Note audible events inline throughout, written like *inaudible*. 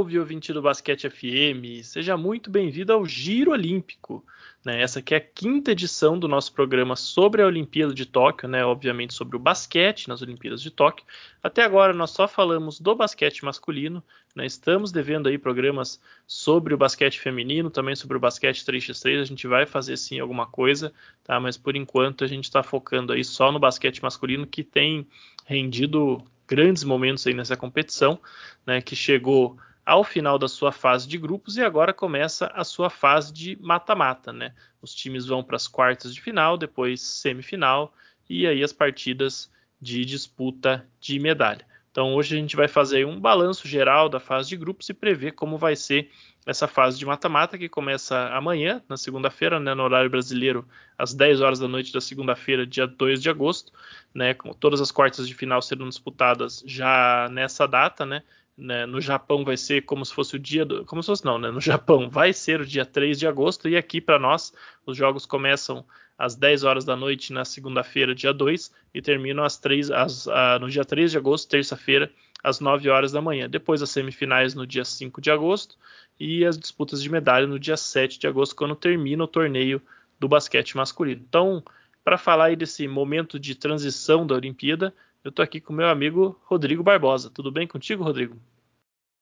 Salve, ouvinte do Basquete FM! Seja muito bem-vindo ao Giro Olímpico. Né? Essa aqui é a quinta edição do nosso programa sobre a Olimpíada de Tóquio, né? obviamente sobre o basquete nas Olimpíadas de Tóquio. Até agora nós só falamos do basquete masculino, né? estamos devendo aí programas sobre o basquete feminino, também sobre o basquete 3x3, a gente vai fazer sim alguma coisa, tá? mas por enquanto a gente está focando aí só no basquete masculino que tem rendido grandes momentos aí nessa competição, né, que chegou ao final da sua fase de grupos e agora começa a sua fase de mata-mata, né? Os times vão para as quartas de final, depois semifinal e aí as partidas de disputa de medalha. Então hoje a gente vai fazer um balanço geral da fase de grupos e prever como vai ser essa fase de mata-mata que começa amanhã, na segunda-feira, né, no horário brasileiro, às 10 horas da noite da segunda-feira, dia 2 de agosto, né, com todas as quartas de final sendo disputadas já nessa data, né, né, no Japão vai ser como se fosse o dia do, como se fosse não, né, no Japão *laughs* vai ser o dia 3 de agosto e aqui para nós os jogos começam às 10 horas da noite na segunda-feira, dia 2, e terminam às 3, às, no dia 3 de agosto, terça-feira, às 9 horas da manhã. Depois as semifinais no dia 5 de agosto e as disputas de medalha no dia 7 de agosto, quando termina o torneio do basquete masculino. Então, para falar aí desse momento de transição da Olimpíada, eu estou aqui com meu amigo Rodrigo Barbosa. Tudo bem contigo, Rodrigo?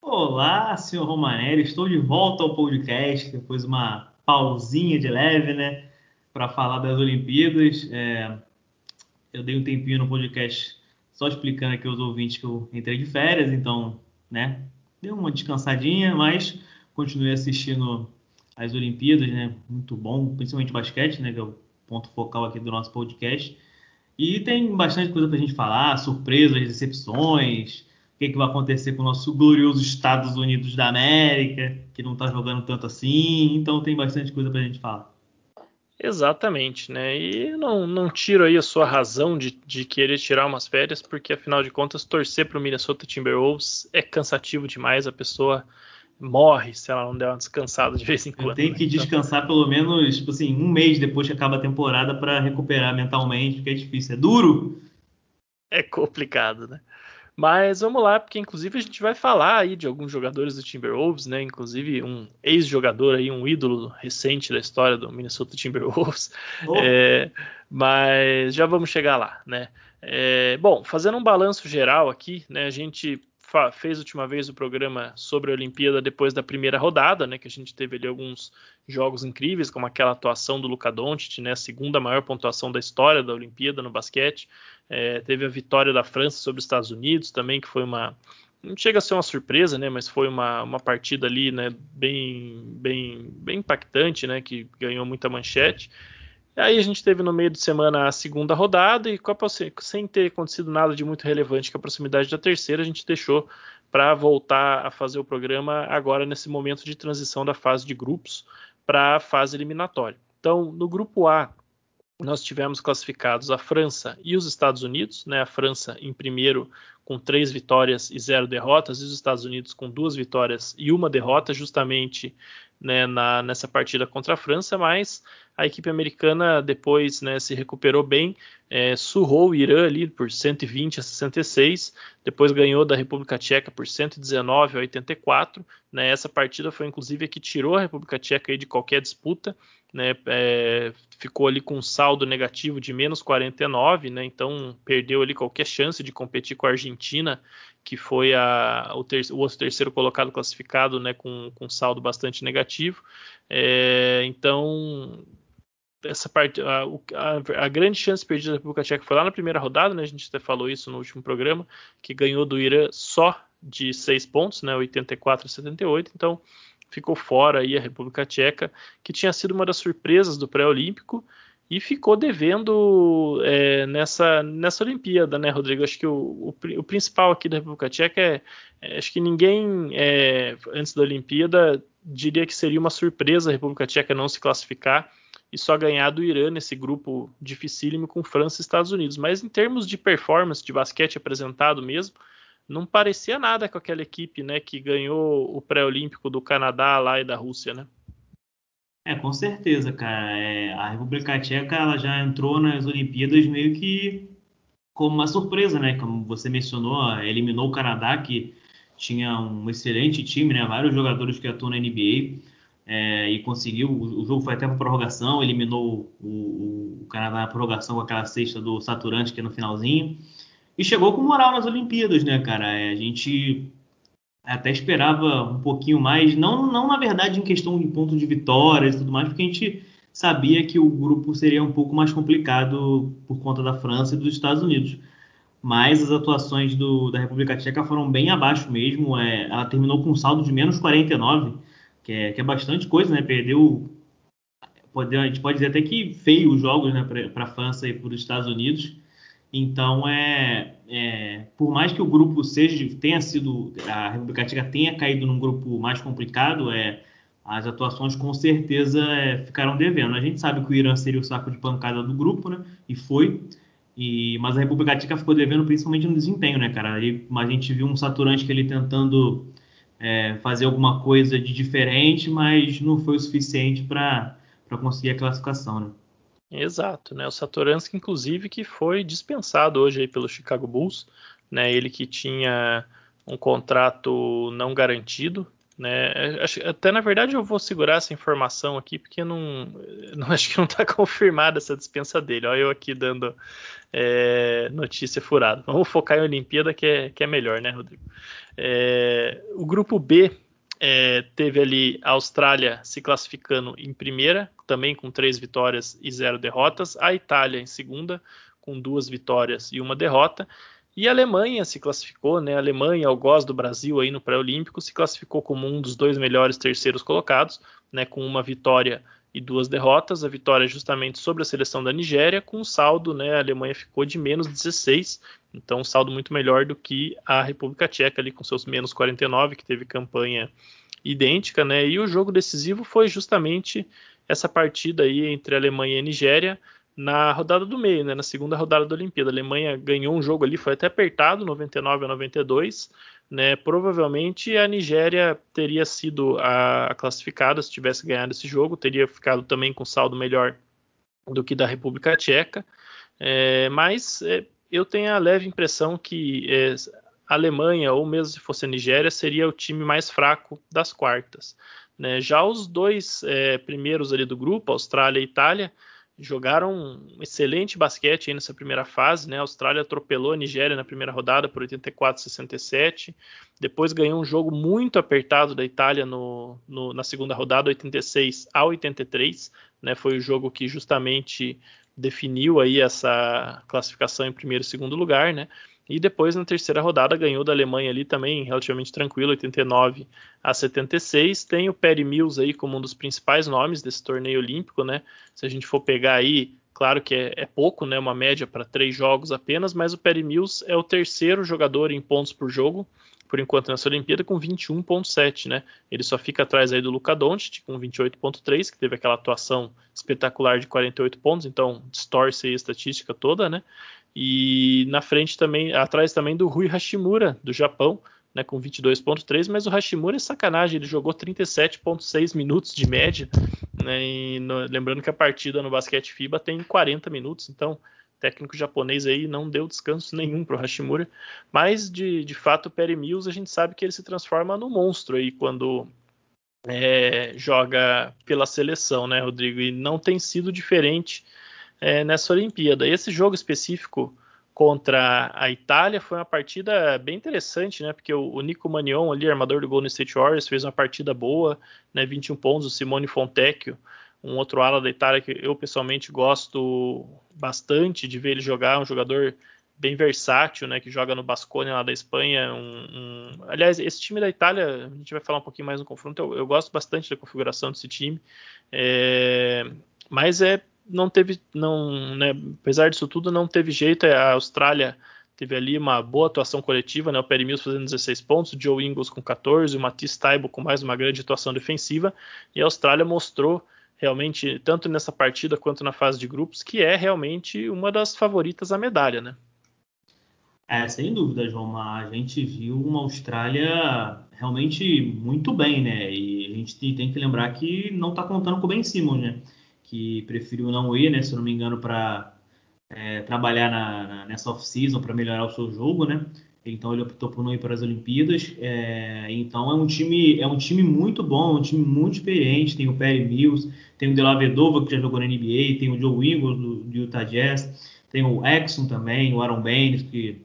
Olá, senhor Romanelli. Estou de volta ao podcast depois de uma pausinha de leve, né? para falar das Olimpíadas. É, eu dei um tempinho no podcast só explicando aqui aos ouvintes que eu entrei de férias, então, né, deu uma descansadinha, mas continuei assistindo as Olimpíadas, né, muito bom, principalmente basquete, né, que é o ponto focal aqui do nosso podcast. E tem bastante coisa para a gente falar, surpresas, decepções, o que, que vai acontecer com o nosso glorioso Estados Unidos da América, que não está jogando tanto assim, então tem bastante coisa para a gente falar. Exatamente, né? E não, não tiro aí a sua razão de, de querer tirar umas férias, porque afinal de contas, torcer para o Minnesota Timberwolves é cansativo demais, a pessoa morre se ela não der uma descansada de vez em quando. Tem que né? Descansar pelo menos, tipo assim, um mês depois que acaba a temporada para recuperar mentalmente, porque é difícil, é duro. É complicado, né? Mas vamos lá, porque inclusive a gente vai falar aí de alguns jogadores do Timberwolves, né? Inclusive um ex-jogador aí, um ídolo recente da história do Minnesota Timberwolves. Oh. É, mas já vamos chegar lá, né? É, bom, fazendo um balanço geral aqui, né? A gente fez última vez o programa sobre a Olimpíada depois da primeira rodada, né? Que a gente teve ali alguns jogos incríveis, como aquela atuação do Luka Doncic, né? A segunda maior pontuação da história da Olimpíada no basquete. É, teve a vitória da França sobre os Estados Unidos também, que foi uma. Não chega a ser uma surpresa, né? Mas foi uma, uma partida ali, né? Bem, bem, bem impactante, né? Que ganhou muita manchete. Aí a gente teve no meio de semana a segunda rodada e sem ter acontecido nada de muito relevante com a proximidade da terceira, a gente deixou para voltar a fazer o programa agora nesse momento de transição da fase de grupos para a fase eliminatória. Então, no grupo A, nós tivemos classificados a França e os Estados Unidos, né? A França em primeiro com três vitórias e zero derrotas, e os Estados Unidos com duas vitórias e uma derrota, justamente né, na, nessa partida contra a França, mas a equipe americana depois né, se recuperou bem, é, surrou o Irã ali por 120 a 66, depois ganhou da República Tcheca por 119 a 84. Né, essa partida foi inclusive a que tirou a República Tcheca de qualquer disputa, né, é, ficou ali com um saldo negativo de menos 49, né, então perdeu ali qualquer chance de competir com a Argentina, que foi a, o, ter, o, terceiro colocado classificado né, com, com saldo bastante negativo. É, então essa parte, a, a, a, grande chance perdida da República Tcheca foi lá na primeira rodada, né? A gente até falou isso no último programa, que ganhou do Irã só de seis pontos, né? 84 a 78. Então ficou fora aí a República Tcheca, que tinha sido uma das surpresas do pré-olímpico e ficou devendo é, nessa, nessa Olimpíada, né, Rodrigo? Acho que o, o, o principal aqui da República Tcheca é, é acho que ninguém é, antes da Olimpíada diria que seria uma surpresa a República Tcheca não se classificar e só ganhar do Irã nesse grupo dificílimo com França e Estados Unidos. Mas em termos de performance de basquete apresentado mesmo, não parecia nada com aquela equipe, né, que ganhou o pré-olímpico do Canadá lá e da Rússia, né? É, com certeza, cara. É, a República Tcheca ela já entrou nas Olimpíadas meio que como uma surpresa, né? Como você mencionou, eliminou o Canadá, que tinha um excelente time, né? Vários jogadores que atuam na NBA é, e conseguiu. O, jogo foi até para prorrogação, eliminou o, o, Canadá na prorrogação com aquela cesta do Saturante que é no finalzinho e chegou com moral nas Olimpíadas, né, cara? É, a gente até esperava um pouquinho mais, não, não na verdade em questão de ponto de vitórias e tudo mais, porque a gente sabia que o grupo seria um pouco mais complicado por conta da França e dos Estados Unidos. Mas as atuações do, da República Tcheca foram bem abaixo mesmo. É, ela terminou com um saldo de menos 49, que é, que é bastante coisa, né? Perdeu, pode, a gente pode dizer até que feio os jogos né, para a França e para os Estados Unidos. Então, é, é, por mais que o grupo seja tenha sido a República Tcheca tenha caído num grupo mais complicado, é, as atuações com certeza é, ficaram devendo. A gente sabe que o Irã seria o saco de pancada do grupo, né? E foi. E, mas a República Tcheca ficou devendo principalmente no desempenho, né, cara? Aí, a gente viu um Saturante ele tentando é, fazer alguma coisa de diferente, mas não foi o suficiente para conseguir a classificação, né? Exato, né? O Satoransky, inclusive, que foi dispensado hoje aí pelo Chicago Bulls, né? Ele que tinha um contrato não garantido, né? Até na verdade eu vou segurar essa informação aqui porque não, *laughs* não acho que não está confirmada essa dispensa dele. Olha eu aqui dando é, notícia furada. Vamos focar em Olimpíada que é, que é melhor, né, Rodrigo? É, o grupo B é, teve ali a Austrália se classificando em primeira, também com três vitórias e zero derrotas. A Itália em segunda, com duas vitórias e uma derrota. E a Alemanha se classificou, né? A Alemanha, gosto do Brasil aí no pré-olímpico, se classificou como um dos dois melhores terceiros colocados, né? Com uma vitória e duas derrotas. A vitória justamente sobre a seleção da Nigéria, com um saldo, né? A Alemanha ficou de menos 16, então um saldo muito melhor do que a República Tcheca ali com seus menos 49, que teve campanha idêntica, né? E o jogo decisivo foi justamente essa partida aí entre Alemanha e Nigéria na rodada do meio, né? Na segunda rodada da Olimpíada. A Alemanha ganhou um jogo ali, foi até apertado, 99 a 92 né, provavelmente a Nigéria teria sido a, a, classificada se tivesse ganhado esse jogo, teria ficado também com saldo melhor do que da República Tcheca, é, mas é, eu tenho a leve impressão que é, a Alemanha, ou mesmo se fosse a Nigéria, seria o time mais fraco das quartas. Né? Já os dois é, primeiros ali do grupo, Austrália e Itália, jogaram um excelente basquete nessa primeira fase, né? A Austrália atropelou a Nigéria na primeira rodada por 84 67. Depois ganhou um jogo muito apertado da Itália no, no, na segunda rodada, 86 a 83, né? Foi o jogo que justamente definiu aí essa classificação em primeiro e segundo lugar, né? E depois, na terceira rodada, ganhou da Alemanha ali também, relativamente tranquilo, 89 a 76. Tem o Perry Mills aí como um dos principais nomes desse torneio olímpico, né? Se a gente for pegar aí, claro que é, é pouco, né? Uma média para três jogos apenas, mas o Perry Mills é o terceiro jogador em pontos por jogo, por enquanto nessa Olimpíada, com 21,7, né? Ele só fica atrás aí do Luca Doncic, com 28,3, que teve aquela atuação espetacular de 48 pontos, então distorce a estatística toda, né? E na frente também, atrás também do Rui Hashimura, do Japão, né, com 22.3, mas o Hashimura é sacanagem, ele jogou 37.6 minutos de média, né, no, lembrando que a partida no basquete FIBA tem 40 minutos, então técnico japonês aí não deu descanso nenhum para o Hashimura, mas de, de fato o Perry Mills a gente sabe que ele se transforma no monstro aí quando é, joga pela seleção, né, Rodrigo? E não tem sido diferente é, nessa Olimpíada. Esse jogo específico contra a Itália foi uma partida bem interessante, né? Porque o, o Nico Manion, ali, armador do Golden State Warriors, fez uma partida boa, né? 21 pontos. O Simone Fontecchio, um outro ala da Itália que eu pessoalmente gosto bastante de ver ele jogar, um jogador bem versátil, né? Que joga no Basconia lá da Espanha. Um, um... Aliás, esse time da Itália, a gente vai falar um pouquinho mais no confronto. Eu, eu gosto bastante da configuração desse time, é... mas é não teve, não, né, apesar disso tudo, não teve jeito. A Austrália teve ali uma boa atuação coletiva, né, o Perry Mills fazendo 16 pontos, o Joe Ingles com 14, o Matisse Taibo com mais uma grande atuação defensiva, e a Austrália mostrou realmente, tanto nessa partida quanto na fase de grupos, que é realmente uma das favoritas à medalha, né? É, sem dúvida, João. A gente viu uma Austrália realmente muito bem, né? E a gente tem que lembrar que não está contando com o Ben Simmons, né? Que preferiu não ir, né, se eu não me engano, para é, trabalhar na, na, nessa off-season para melhorar o seu jogo, né? então ele optou por não ir para as Olimpíadas. É, então é um time é um time muito bom, um time muito experiente. Tem o Perry Mills, tem o De La Vedova que já jogou na NBA, tem o Joe Ingles do, do Utah Jazz, tem o Exxon também, o Aaron Baines que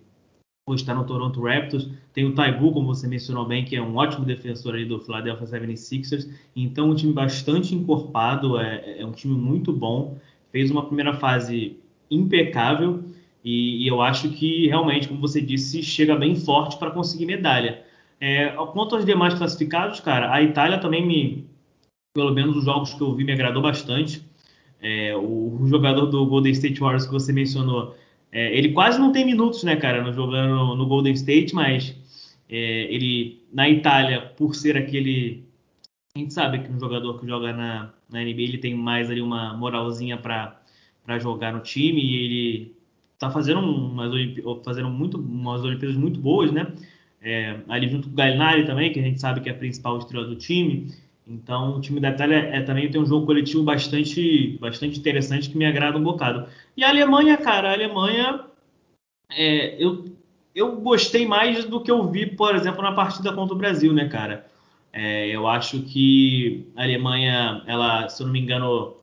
está no Toronto Raptors. Tem o Taibu, como você mencionou bem, que é um ótimo defensor aí do Philadelphia 76ers. Então, um time bastante encorpado, é, é um time muito bom. Fez uma primeira fase impecável e, e, eu acho que realmente, como você disse, chega bem forte para conseguir medalha. É, quanto aos demais classificados, cara, a Itália também me, pelo menos os jogos que eu vi, me agradou bastante. É, o, o, jogador do Golden State Warriors que você mencionou, é, ele quase não tem minutos, né, cara, no, jogando no, Golden State, mas é, ele na Itália, por ser aquele, a gente sabe que um jogador que joga na, na NBA ele tem mais ali uma moralzinha para jogar no time e ele está fazendo umas, fazendo muito, umas Olimpíadas muito boas, né? É, ali junto com o Gallinari também, que a gente sabe que é a principal estrela do time. Então, o time da Itália é, também tem um jogo coletivo bastante, bastante interessante que me agrada um bocado. E a Alemanha, cara, a Alemanha, é, eu, eu gostei mais do que eu vi, por exemplo, na partida contra o Brasil, né, cara? É, eu acho que a Alemanha, ela, se eu não me engano,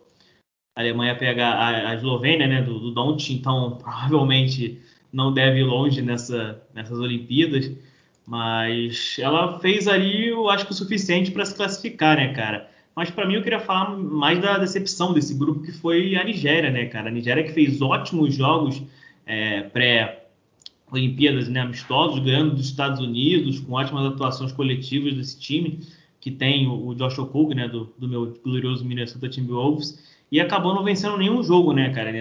a Alemanha pega a, a Eslovênia, né, do, do então *laughs* provavelmente não deve ir longe nessa, nessas Olimpíadas, mas ela fez ali, eu acho que o suficiente para se classificar, né, cara? Mas para mim eu queria falar mais da decepção desse grupo que foi a Nigéria, né, cara? A Nigéria que fez ótimos jogos é, pré-Olimpíadas, né, amistosos, ganhando dos Estados Unidos, com ótimas atuações coletivas desse time, que tem o, Josh Okug, né, do, do meu glorioso Minnesota Timberwolves, e acabou não vencendo nenhum jogo, né, cara,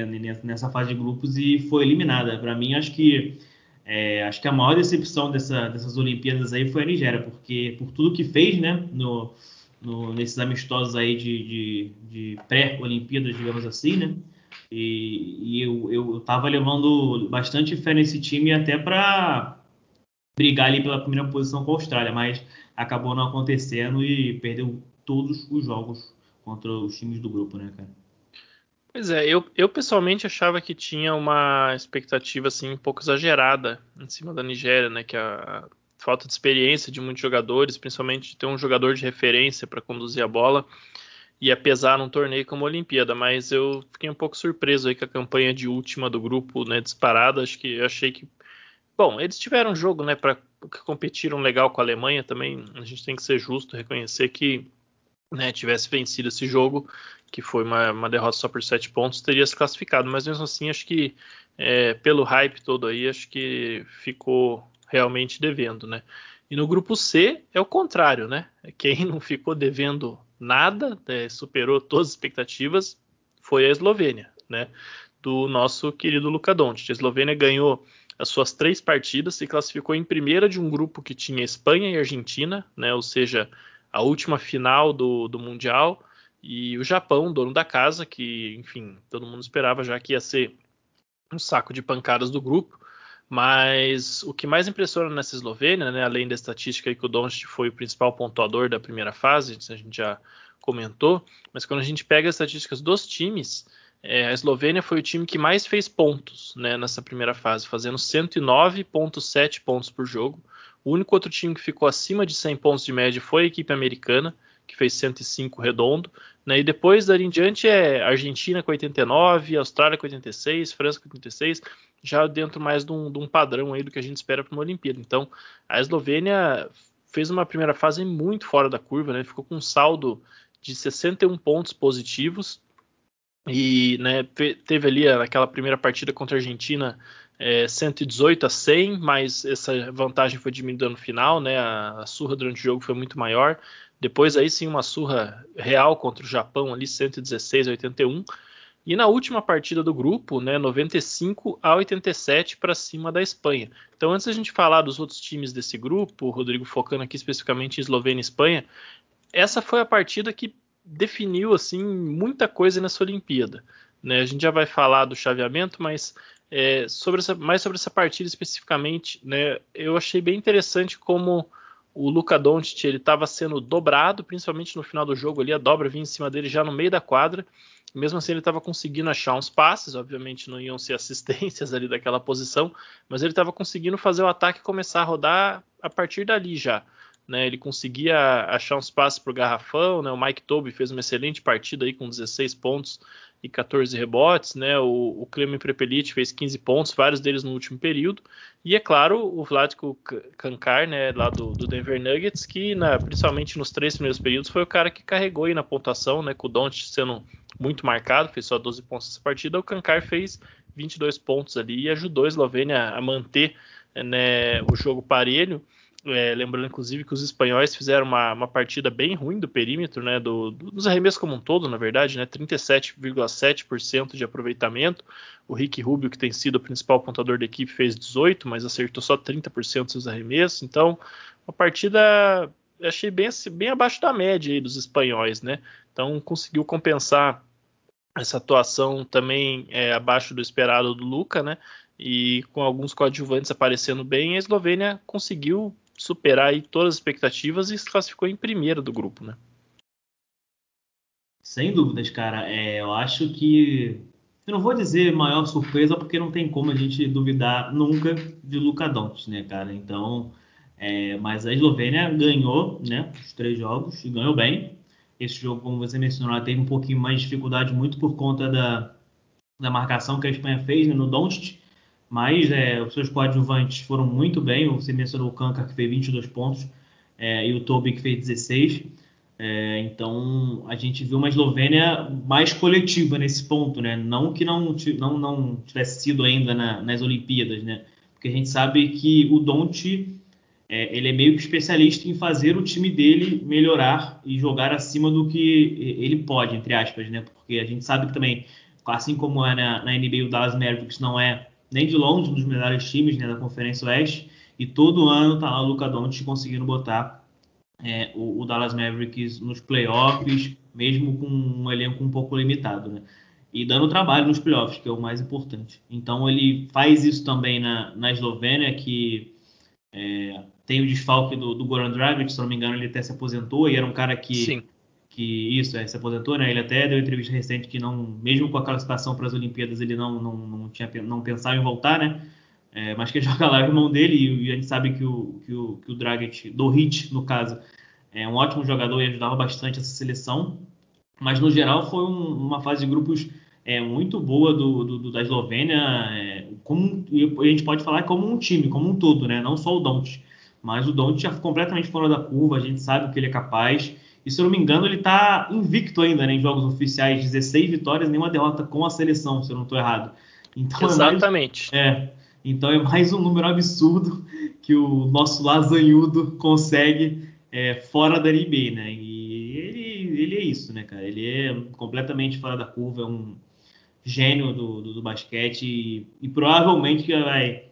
nessa fase de grupos e foi eliminada. Para mim, acho que é, acho que a maior decepção dessa, dessas Olimpíadas aí foi a Nigéria, porque por tudo que fez, né, no, no nesses amistosos aí de, de, de pré-Olimpíadas, digamos assim, né, e, e eu, eu, eu tava levando bastante fé nesse time até para brigar ali pela primeira posição com a Austrália, mas acabou não acontecendo e perdeu todos os jogos contra os times do grupo, né, cara? Pois é, eu, eu pessoalmente achava que tinha uma expectativa assim um pouco exagerada em cima da Nigéria, né, que a, falta de experiência de muitos jogadores, principalmente de ter um jogador de referência para conduzir a bola, ia pesar num torneio como a Olimpíada, mas eu fiquei um pouco surpreso aí com a campanha de última do grupo, né, disparada, acho que achei que Bom, eles tiveram um jogo, né, para competiram legal com a Alemanha também. A gente tem que ser justo, reconhecer que né, tivesse vencido esse jogo, que foi uma, uma, derrota só por sete pontos, teria se classificado. Mas mesmo assim, acho que é, pelo hype todo aí, acho que ficou realmente devendo, né? E no grupo C é o contrário, né? Quem não ficou devendo nada, é, superou todas as expectativas, foi a Eslovênia, né? Do nosso querido Luka Doncic. A Eslovênia ganhou as suas três partidas, se classificou em primeira de um grupo que tinha Espanha e Argentina, né? Ou seja, a última final do, do Mundial e o Japão, dono da casa, que, enfim, todo mundo esperava já que ia ser um saco de pancadas do grupo. Mas o que mais impressiona nessa Eslovênia, né, além da estatística que o Doncic foi o principal pontuador da primeira fase, a gente já comentou, mas quando a gente pega as estatísticas dos times, é, a Eslovênia foi o time que mais fez pontos né, nessa primeira fase, fazendo 109,7 pontos por jogo. O único outro time que ficou acima de 100 pontos de média foi a equipe americana, que fez 105 redondo. Né? E depois dali em diante é Argentina com 89, Austrália com 86, França com 86, já dentro mais de um, de um padrão aí do que a gente espera para uma Olimpíada. Então a Eslovênia fez uma primeira fase muito fora da curva, né? ficou com um saldo de 61 pontos positivos. E né, teve ali aquela primeira partida contra a Argentina é, 118 a 100, mas essa vantagem foi diminuída no final, né? A, a, surra durante o jogo foi muito maior. Depois aí sim uma surra real contra o Japão ali 116 a 81. E na última partida do grupo, né, 95 a 87 para cima da Espanha. Então, antes da gente falar dos outros times desse grupo, Rodrigo focando aqui especificamente em Eslovênia e Espanha, essa foi a partida que definiu assim muita coisa nessa Olimpíada. Né? A gente já vai falar do chaveamento, mas é, sobre essa, mais sobre essa partida especificamente, né, eu achei bem interessante como o Luka Doncic ele estava sendo dobrado, principalmente no final do jogo ali, a dobra vinha em cima dele já no meio da quadra, Mesmo assim, ele estava conseguindo achar uns passes, obviamente não iam ser *laughs* assistências ali daquela posição, mas ele estava conseguindo fazer o ataque começar a rodar a partir dali já. Né, ele conseguia achar uns passes para o garrafão, né, o Mike Toby fez uma excelente partida aí com 16 pontos e 14 rebotes, né, o, o Clemen Prepelic fez 15 pontos, vários deles no último período, e é claro o Vladko Kankar, né, lá do, do Denver Nuggets, que na, principalmente nos três primeiros períodos foi o cara que carregou aí na pontuação, né, com o Doncic sendo muito marcado, fez só 12 pontos nessa partida, o Kankar fez 22 pontos ali e ajudou a Eslovênia a manter né, o jogo parelho, é, lembrando, inclusive, que os espanhóis fizeram uma, uma partida bem ruim do perímetro, né, do, dos arremessos como um todo, na verdade, né, 37,7% de aproveitamento. O Rick Rubio, que tem sido o principal pontuador da equipe, fez 18, mas acertou só 30% dos arremessos. Então, uma partida achei bem, bem abaixo da média aí dos espanhóis, né? Então, conseguiu compensar essa atuação também é, abaixo do esperado do Luca, né? E com alguns coadjuvantes aparecendo bem, a Eslovênia conseguiu superar aí todas as expectativas e se classificou em primeiro do grupo, né? Sem dúvidas, cara. É, eu acho que. Eu não vou dizer maior surpresa, porque não tem como a gente duvidar nunca de Luka Doncic, né, cara? Então, é, mas a Eslovênia ganhou, né, os três jogos e ganhou bem. Esse jogo, como você mencionou, teve um pouquinho mais de dificuldade, muito por conta da, da marcação que a Espanha fez né, no Doncic mas é, os seus coadjuvantes foram muito bem. Você mencionou o Kanka, que fez 22 pontos, é, e o Toby, que fez 16. É, então, a gente viu uma Eslovênia mais coletiva nesse ponto, né? Não que não, não, não tivesse sido ainda na, nas Olimpíadas, né? Porque a gente sabe que o Donte é, ele é meio que especialista em fazer o time dele melhorar e jogar acima do que ele pode, entre aspas, né? Porque a gente sabe que também, assim como é na, na NBA, o Dallas Mavericks não é nem de longe um dos melhores times né, da Conferência Oeste. E todo ano tá lá o Luca Doncic conseguindo botar é, o, o, Dallas Mavericks nos playoffs, mesmo com um elenco um pouco limitado, né? E dando trabalho nos playoffs, que é o mais importante. Então ele faz isso também na, na Eslovênia, que é, tem o desfalque do, do Goran Dragic, se não me engano, ele até se aposentou e era um cara que Sim que isso, é, se aposentou, né? Ele até deu entrevista recente que não, mesmo com a classificação para as Olimpíadas, ele não, não, não tinha não pensava em voltar, né? É, mas que *laughs* joga lá o irmão dele e, e, a gente sabe que o que o, que o Dragic, do Hit, no caso, é um ótimo jogador e ajudava bastante essa seleção. Mas no geral foi um, uma fase de grupos é, muito boa do, do, do da Eslovênia, é, como, a gente pode falar como um time, como um todo, né? Não só o Doncic, mas o Doncic é completamente fora da curva, a gente sabe o que ele é capaz. E se eu não me engano, ele está invicto ainda né, em jogos oficiais, 16 vitórias, nenhuma derrota com a seleção, se eu não estou errado. Então Exatamente. É, mais, é, então é mais um número absurdo que o nosso lasanhudo consegue é, fora da NBA, né? E ele, ele é isso, né, cara? Ele é completamente fora da curva, é um gênio do, do, do basquete e, e provavelmente vai,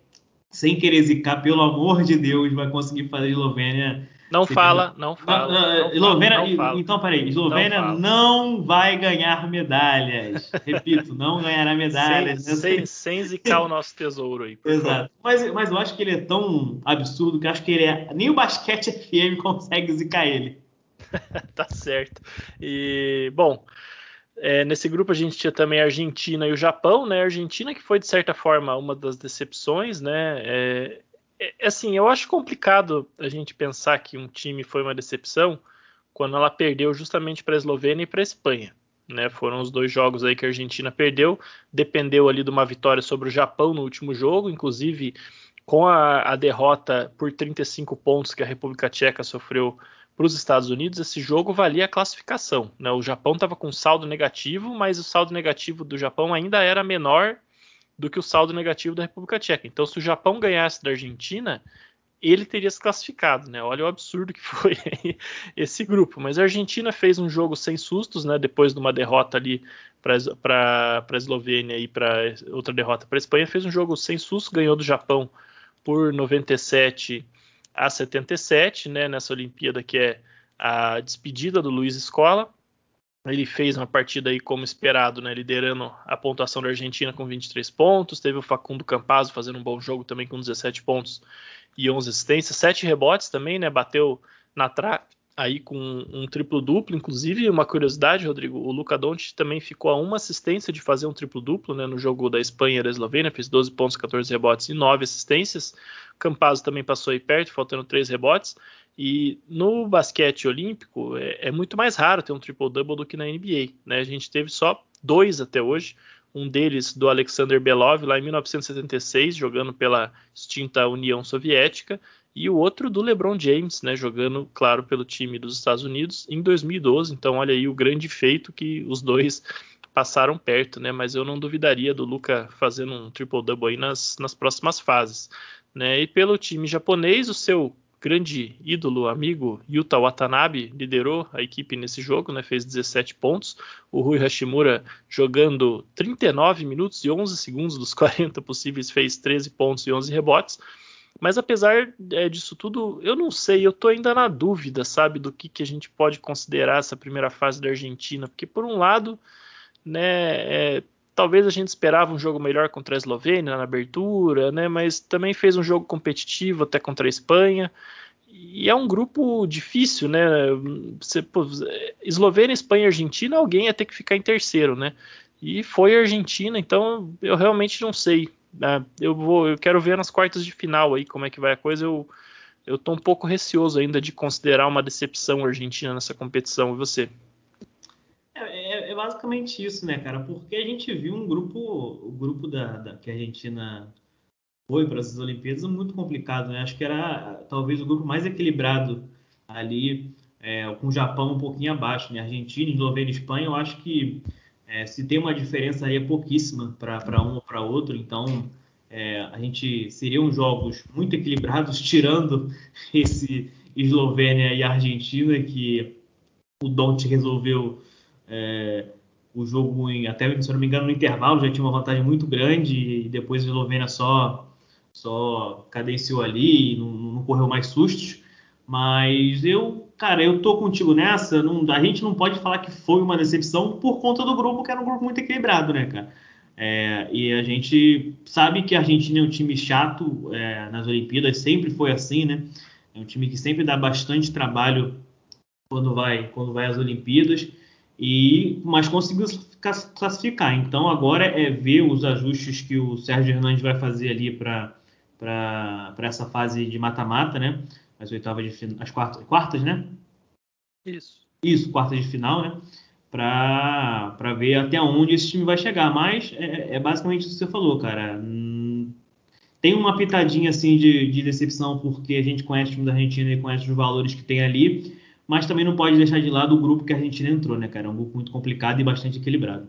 sem querer zicar, pelo amor de Deus, vai conseguir fazer a Eslovênia não fala, não fala. Não, não fala. então peraí, Eslovênia não, vai ganhar medalhas. *laughs* Repito, não ganhará medalhas. Sem, sem, sem zicar o nosso tesouro aí. Exato. Mas, mas eu acho que ele é tão absurdo que acho que ele é. Nem o basquete *laughs* FM consegue zicar ele. *laughs* tá certo. E, bom. É, nesse grupo a gente tinha também a Argentina e o Japão, né? A Argentina que foi de certa forma uma das decepções, né? É, é, assim, eu acho complicado a gente pensar que um time foi uma decepção quando ela perdeu justamente para a Eslovênia e para a Espanha. Né, foram os dois jogos aí que a Argentina perdeu, dependeu ali de uma vitória sobre o Japão no último jogo, inclusive com a, a derrota por 35 pontos que a República Tcheca sofreu para os Estados Unidos, esse jogo valia a classificação. Né? O Japão estava com saldo negativo, mas o saldo negativo do Japão ainda era menor do que o saldo negativo da República Tcheca. Então, se o Japão ganhasse da Argentina, ele teria se classificado, né? Olha o absurdo que *laughs* foi esse grupo. Mas a Argentina fez um jogo sem sustos, né? Depois de uma derrota ali para a Eslovênia e para outra derrota para a Espanha, fez um jogo sem sustos, ganhou do Japão por 97 a 77, né? Nessa Olimpíada que é a despedida do Luiz Escola. Ele fez uma partida aí como esperado, né, liderando a pontuação da Argentina com 23 pontos. Teve o Facundo Campazzo fazendo um bom jogo também com 17 pontos e 11 assistências, 7 rebotes também, né, bateu na trave, aí com um triplo-duplo, inclusive uma curiosidade, Rodrigo, o Luka Doncic também ficou a uma assistência de fazer um triplo-duplo, né, no jogo da Espanha e da Eslovênia, fez 12 pontos, 14 rebotes e 9 assistências. Campazzo também passou aí perto, faltando 3 rebotes. E no basquete olímpico é, é muito mais raro ter um triple-double do que na NBA, né? A gente teve só dois até hoje, um deles do Alexander Belov lá em 1976, jogando pela extinta União Soviética, e o outro do LeBron James, né, jogando, claro, pelo time dos Estados Unidos em 2012. Então, olha aí o grande feito que os dois *laughs* passaram perto, né? Mas eu não duvidaria do Luca fazendo um triple-double aí nas, nas próximas fases. Né? E pelo time japonês, o seu grande ídolo, amigo Yuta Watanabe liderou a equipe nesse jogo, né? fez 17 pontos. O Rui Hashimura jogando 39 minutos e 11 segundos dos *laughs* 40 possíveis fez 13 pontos e 11 rebotes. Mas apesar é, disso tudo, eu não sei, eu tô ainda na dúvida, sabe, do que, que a gente pode considerar essa primeira fase da Argentina, porque por um lado, né, é, talvez a gente esperava um jogo melhor contra a Eslovênia na abertura, né, mas também fez um jogo competitivo até contra a Espanha, e é um grupo difícil, né, Você, pô, Eslovênia, Espanha e Argentina, alguém ia ter que ficar em terceiro, né, e foi a Argentina, então eu realmente não sei, né? eu vou, eu quero ver nas quartas de final aí como é que vai a coisa. Eu eu tô um pouco receoso ainda de considerar uma decepção argentina nessa competição. E você? Basicamente isso, né, cara? Porque a gente viu um grupo, o grupo da, da que a Argentina foi para as Olimpíadas muito complicado, né? Acho que era talvez o grupo mais equilibrado ali, é, com o Japão um pouquinho abaixo, né? Argentina, Eslovênia Espanha, eu acho que é, se tem uma diferença aí é pouquíssima para um ou para outro, então é, a gente seriam jogos muito equilibrados, *laughs* tirando esse Eslovênia e Argentina, que o Don't resolveu é, o jogo em, até se não me engano no intervalo já tinha uma vantagem muito grande e depois a Eslovênia só só cadenciou ali e não, não correu mais sustos. Mas eu, cara, eu tô contigo nessa. Não, a gente não pode falar que foi uma decepção por conta do grupo, que era um grupo muito equilibrado, né, cara? É, e a gente sabe que a Argentina é um time chato é, nas Olimpíadas, sempre foi assim, né? É um time que sempre dá bastante trabalho quando vai, quando vai às Olimpíadas, e mas conseguiu classificar. Então agora é ver os ajustes que o Sérgio Hernandes vai fazer ali para essa fase de mata-mata, né? as oitavas de final, as quartas, quartas, né? Isso. Isso, quartas de final, né? Para ver até onde esse time vai chegar. Mas é, é basicamente isso que você falou, cara. Hum, tem uma pitadinha assim de, de, decepção porque a gente conhece o time da Argentina e conhece os valores que tem ali, mas também não pode deixar de lado o grupo que a Argentina entrou, né, cara? É um grupo muito complicado e bastante equilibrado.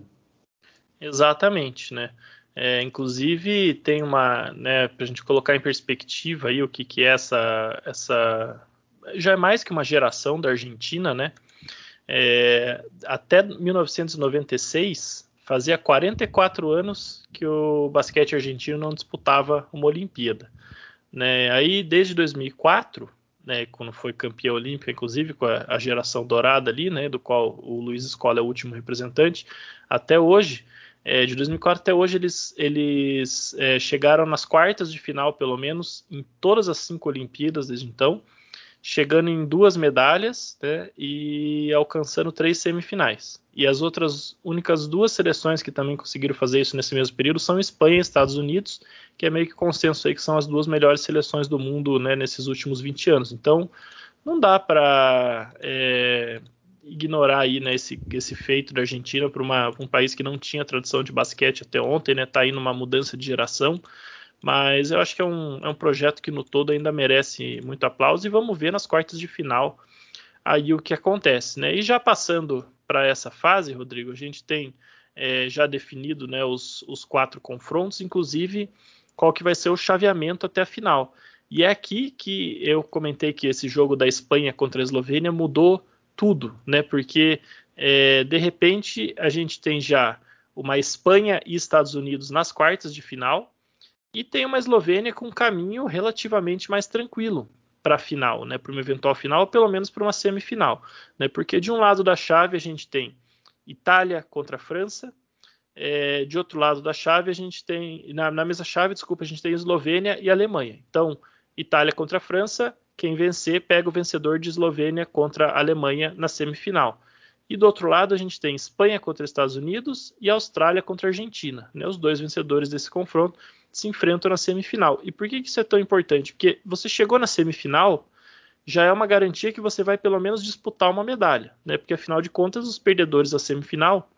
Exatamente, né? É, inclusive tem uma, né, para a gente colocar em perspectiva aí o que, que é essa, essa, já é mais que uma geração da Argentina, né? É, até 1996 fazia 44 anos que o basquete argentino não disputava uma Olimpíada, né? Aí desde 2004 né, quando foi campeão olímpico, inclusive com a, a, geração dourada ali, né, do qual o Luiz Escola é o último representante, até hoje é, de 2004 até hoje, eles, eles é, chegaram nas quartas de final, pelo menos, em todas as cinco Olimpíadas desde então, chegando em duas medalhas né, e alcançando três semifinais. E as outras únicas duas seleções que também conseguiram fazer isso nesse mesmo período são Espanha e Estados Unidos, que é meio que consenso aí que são as duas melhores seleções do mundo né, nesses últimos 20 anos. Então, não dá para é, ignorar aí né, esse, esse feito da Argentina para um país que não tinha tradição de basquete até ontem, né? Está aí numa mudança de geração. Mas eu acho que é um, é um projeto que no todo ainda merece muito aplauso e vamos ver nas quartas de final aí o que acontece, né? E já passando para essa fase, Rodrigo, a gente tem é, já definido né, os, os quatro confrontos, inclusive qual que vai ser o chaveamento até a final. E é aqui que eu comentei que esse jogo da Espanha contra a Eslovênia mudou tudo, né? Porque é, de repente a gente tem já uma Espanha e Estados Unidos nas quartas de final e tem uma Eslovênia com um caminho relativamente mais tranquilo para a final, né? Para uma eventual final, ou pelo menos para uma semifinal, né? Porque de um lado da chave a gente tem Itália contra a França, é, de outro lado da chave a gente tem na, na mesma chave, desculpa, a gente tem Eslovênia e Alemanha. Então Itália contra a França quem vencer pega o vencedor de Eslovênia contra a Alemanha na semifinal. E do outro lado, a gente tem Espanha contra Estados Unidos e Austrália contra Argentina. Né? Os dois vencedores desse confronto se enfrentam na semifinal. E por que isso é tão importante? Porque você chegou na semifinal, já é uma garantia que você vai pelo menos disputar uma medalha. Né? Porque afinal de contas, os perdedores da semifinal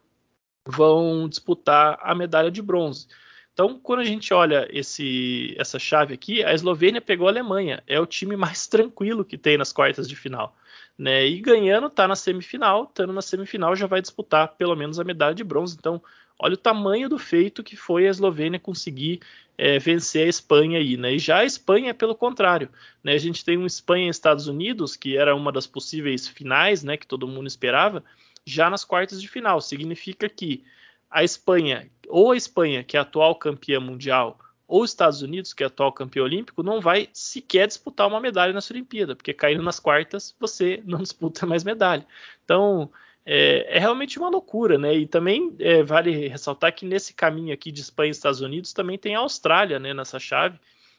vão disputar a medalha de bronze. Então, quando a gente olha esse, essa chave aqui, a Eslovênia pegou a Alemanha. É o time mais *laughs* tranquilo que tem nas quartas de final. Né? E ganhando, está na semifinal. Estando na semifinal, já vai disputar pelo menos a medalha de bronze. Então, olha o tamanho do feito que foi a Eslovênia conseguir é, vencer a Espanha aí. Né? E já a Espanha é pelo contrário. Né? A gente tem um Espanha e Estados Unidos, que era uma das possíveis finais né, que todo mundo esperava, já nas quartas de final. Significa que a Espanha, ou a Espanha, que é a atual campeã mundial, ou os Estados Unidos, que é atual campeão olímpico, não vai sequer disputar uma medalha nessa Olimpíada, porque caindo nas quartas você *laughs* não disputa mais medalha. Então é, é realmente uma loucura, né? E também é, vale ressaltar que nesse caminho aqui de Espanha e Estados Unidos também tem a Austrália, né, nessa chave,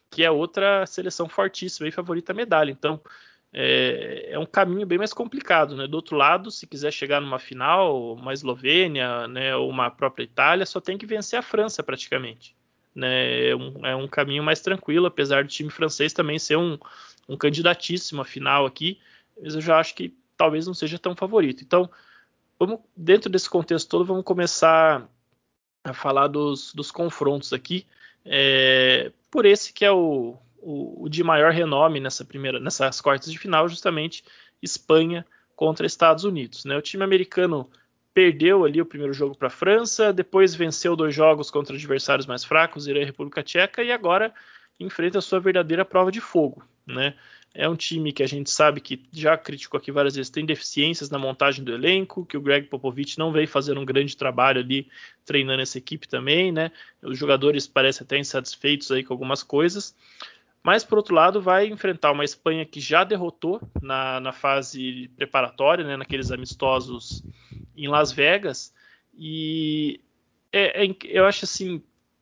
que é outra seleção fortíssima e favorita a medalha. Então é, é, um caminho bem mais complicado, né? Do outro lado, se quiser chegar numa final, uma Eslovênia, né, ou uma própria Itália, só tem que vencer a França praticamente. Né? É, um, é um caminho mais tranquilo, apesar do time francês também ser um, um candidatíssimo à final aqui, mas eu já acho que talvez não seja tão favorito. Então, vamos dentro desse contexto todo, vamos começar a falar dos, dos confrontos aqui, é, por esse que é o, o, o, de maior renome nessa primeira, nessas quartas de final, justamente Espanha contra Estados Unidos. Né? O time americano perdeu ali o primeiro jogo para a França, depois venceu dois jogos contra adversários mais fracos, Irã e República Tcheca, e agora enfrenta a sua verdadeira prova de fogo. Né? É um time que a gente sabe que já criticou aqui várias vezes, tem deficiências na montagem do elenco, que o Greg Popovich não veio fazendo um grande trabalho ali treinando essa equipe também, né? Os jogadores parecem até insatisfeitos aí com algumas coisas. Mas, por outro lado, vai enfrentar uma Espanha que já derrotou na, na fase preparatória, né, naqueles amistosos em Las Vegas. E é, é, eu acho assim,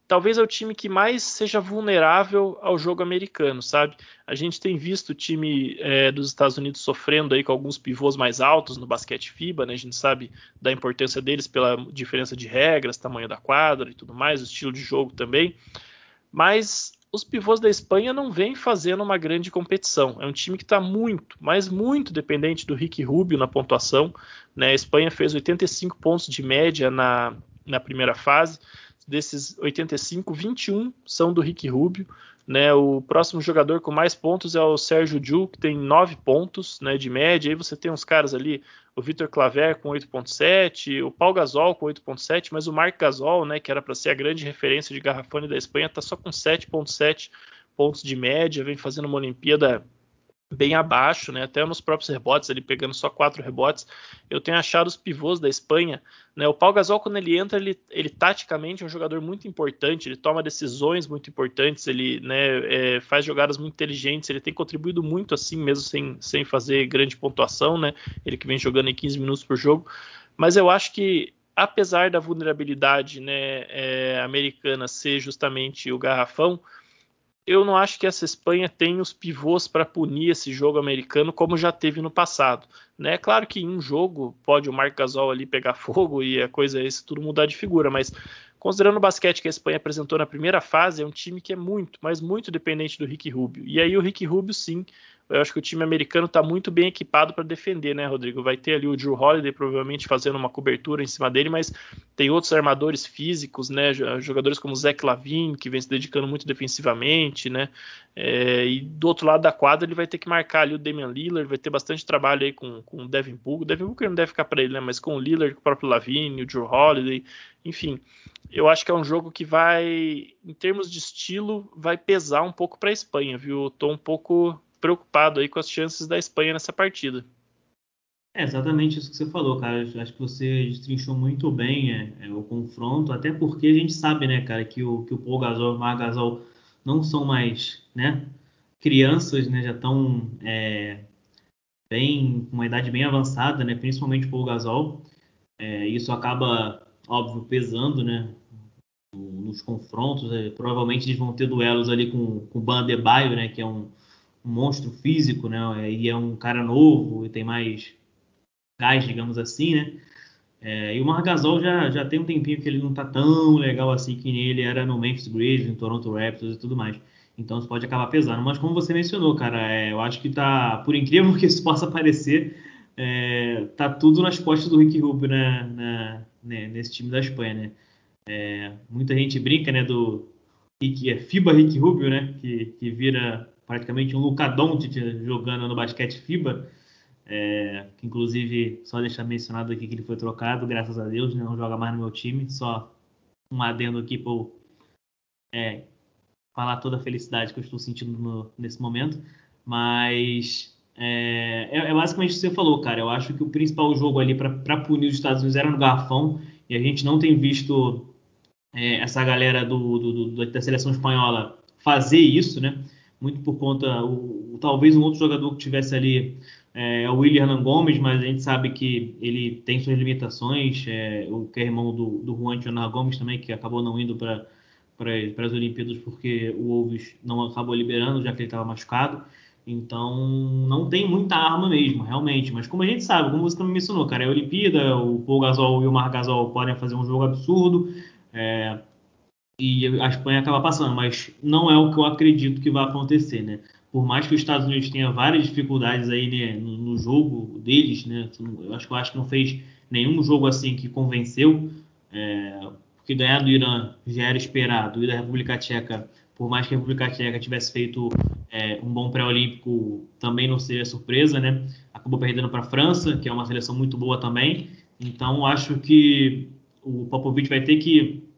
talvez é o time que mais seja vulnerável ao jogo americano, sabe? A gente tem visto o time é, dos Estados Unidos sofrendo aí com alguns pivôs mais altos no basquete FIBA, né? A gente sabe da importância deles pela diferença de regras, tamanho da quadra e tudo mais, o estilo de jogo também. Mas os pivôs da Espanha não vêm fazendo uma grande competição. É um time que está muito, mas muito dependente do Rick Rubio na pontuação. Né? A Espanha fez 85 pontos de média na, na primeira fase. Desses 85, 21 são do Rick Rubio. Né, o próximo jogador com mais pontos é o Sérgio Ju, que tem 9 pontos né, de média. Aí você tem uns caras ali, o Vitor Claver com 8.7, o Paul Gasol com 8.7, mas o Marc Gasol, né, que era para ser a grande referência de garrafone da Espanha, está só com 7.7 pontos de média, vem fazendo uma Olimpíada bem abaixo, né? Até nos próprios rebotes, ele pegando só quatro rebotes. Eu tenho achado os pivôs da Espanha, né? O Pau Gasol quando ele entra, ele, ele taticamente é um jogador muito importante, ele toma decisões muito importantes, ele né, é, faz jogadas muito inteligentes, ele tem contribuído muito assim, mesmo sem, sem fazer grande pontuação, né? Ele que vem jogando em 15 minutos por jogo. Mas eu acho que apesar da vulnerabilidade né, é, americana ser justamente o garrafão, eu não acho que essa Espanha tem os pivôs para punir esse jogo americano como já teve no passado. Né? Claro que em um jogo pode o Marc Gasol ali pegar *laughs* fogo e a coisa isso tudo mudar de figura, mas considerando o basquete que a Espanha apresentou na primeira fase, é um time que é muito, mas muito dependente do Rick Rubio. E aí o Rick Rubio sim eu acho que o time americano está muito bem equipado para defender, né, Rodrigo? Vai ter ali o Drew Holiday provavelmente fazendo uma cobertura em cima dele, mas tem outros armadores físicos, né? Jogadores como o Zach Lavine, que vem se dedicando muito defensivamente, né? É, e do outro lado da quadra ele vai ter que marcar ali o Damian Lillard, vai ter bastante trabalho aí com, com o Devin Booker. O Devin Booker não deve ficar para ele, né? Mas com o Lillard, com o próprio Lavine, o Drew Holiday, enfim. Eu acho que é um jogo que vai, em termos de estilo, vai pesar um pouco para a Espanha, viu? Eu tô um pouco preocupado aí com as chances da Espanha nessa partida. É exatamente isso que você falou, cara. Acho que você destrinchou muito bem é, é, o confronto, até porque a gente sabe, né, cara, que o, que o Paul Gasol e o Mar Gasol não são mais, né, crianças, né, já estão é, bem, com uma idade bem avançada, né, principalmente o Paul Gasol. É, isso acaba, óbvio, pesando, né, nos confrontos. É, provavelmente eles vão ter duelos ali com, com o Bandebaio, né, que é um monstro físico, né? E é um cara novo e tem mais gás, digamos assim, né? É, e o Margasol já, já tem um tempinho que ele não tá tão legal assim que ele era no Memphis Grizzlies, no Toronto Raptors e tudo mais. Então isso pode acabar pesando. Mas como você mencionou, cara, é, eu acho que tá, por incrível *laughs* que isso possa parecer, é, tá tudo nas costas do Rick Rubio né, na, né, nesse time da Espanha, né? É, muita gente brinca, né, do Rick, é FIBA Rick Rubio, né, que, que vira praticamente um Luka Doncic jogando no basquete FIBA. É, que inclusive, só deixar mencionado aqui que ele foi trocado, graças a Deus, né, não joga mais no meu time, só um adendo aqui para é, falar toda a felicidade que eu estou sentindo no, nesse momento, mas é, é, é, basicamente o que você falou, cara. Eu acho que o principal jogo ali para punir os Estados Unidos era no garrafão e a gente não tem visto é, essa galera do, do, do, da seleção espanhola fazer isso, né? Muito por conta, o, talvez um outro jogador que tivesse ali é, é o William Hernan Gomes, mas a gente sabe que ele tem suas limitações. É, o que é irmão do, do Juan Hernan Gomes também, que acabou não indo para para as Olimpíadas porque o Wolves não acabou liberando, já que ele estava machucado. Então, não tem muita arma mesmo, realmente. Mas como a gente sabe, como você também mencionou, cara, é a Olimpíada, o Paul Gasol e o Mar Gasol podem fazer um jogo absurdo é, e a Espanha acaba passando, mas não é o que eu acredito que vai acontecer, né? Por mais que os Estados Unidos tenha várias dificuldades aí né, no, no, jogo deles, né? Eu acho que eu acho que não fez nenhum jogo assim que convenceu. É, porque ganhar do Irã já era esperado, e da República Tcheca, por mais que a República Tcheca tivesse feito é, um bom pré-olímpico, também não seria surpresa, né? Acabou perdendo para a França, que é uma seleção muito boa também. Então, acho que o Popovic vai ter que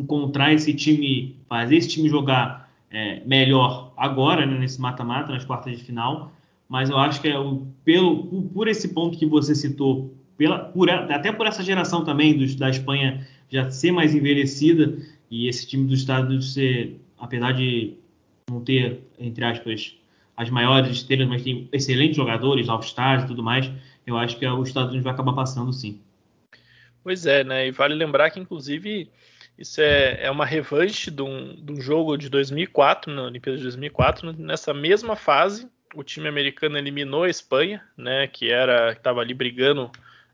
encontrar esse time, fazer esse time jogar é, melhor agora, né, nesse mata-mata, nas quartas de final. Mas eu acho que é o, pelo, por esse ponto que você citou, pela, por, até por essa geração também dos, da Espanha já ser mais envelhecida e esse time dos Estados Unidos ser, apesar de não ter, entre aspas, as maiores estrelas, mas tem excelentes jogadores, All-Stars e tudo mais, eu acho que os Estados Unidos vai acabar passando sim. Pois é, né? E vale lembrar que, inclusive, isso é, é uma revanche de um, de um jogo de 2004, na Olimpíada de 2004. Nessa mesma fase, o time americano eliminou a Espanha, né? Que era estava ali brigando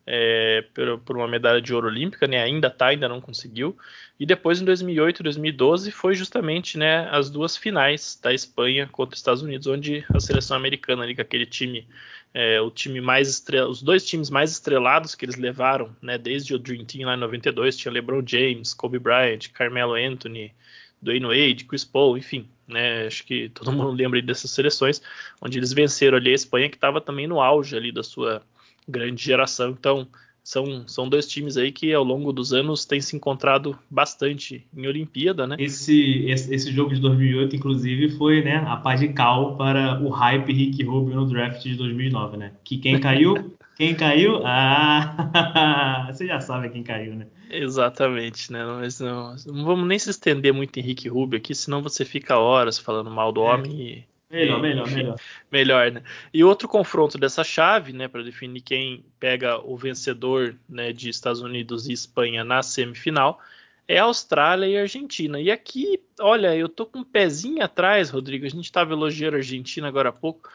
é, por, por, uma medalha de ouro olímpica, né? Ainda tá, ainda não conseguiu. E depois em 2008 e 2012 foi justamente, né, as duas finais da Espanha contra os Estados Unidos, onde a seleção americana ali com aquele time, é, o time mais estrela, os dois times mais estrelados que eles levaram, né, desde o Dream Team lá em 92, tinha LeBron James, Kobe Bryant, Carmelo Anthony, Dwayne Wade, Chris Paul, enfim, né, acho que todo mundo lembra dessas seleções, onde eles venceram ali a Espanha que estava também no auge ali da sua grande geração. Então, são, são dois times aí que ao longo dos anos têm se encontrado bastante em Olimpíada, né? Esse, esse, esse, jogo de 2008, inclusive, foi né, a paz de cal para o hype Rick Rubio no draft de 2009, né? Que quem caiu? *laughs* quem caiu? Ah, *laughs* você já sabe quem caiu, né? Exatamente, né? Mas não, não vamos nem se estender muito em Rick Rubio aqui, senão você fica horas falando mal do é. homem e Melhor, melhor, melhor. *laughs* Melhor, né? E outro confronto dessa chave, né, para definir quem pega o vencedor, né, de Estados Unidos e Espanha na semifinal, é Austrália e Argentina. E aqui, olha, eu tô com um pezinho atrás, Rodrigo. A gente estava elogiando a Argentina agora há pouco,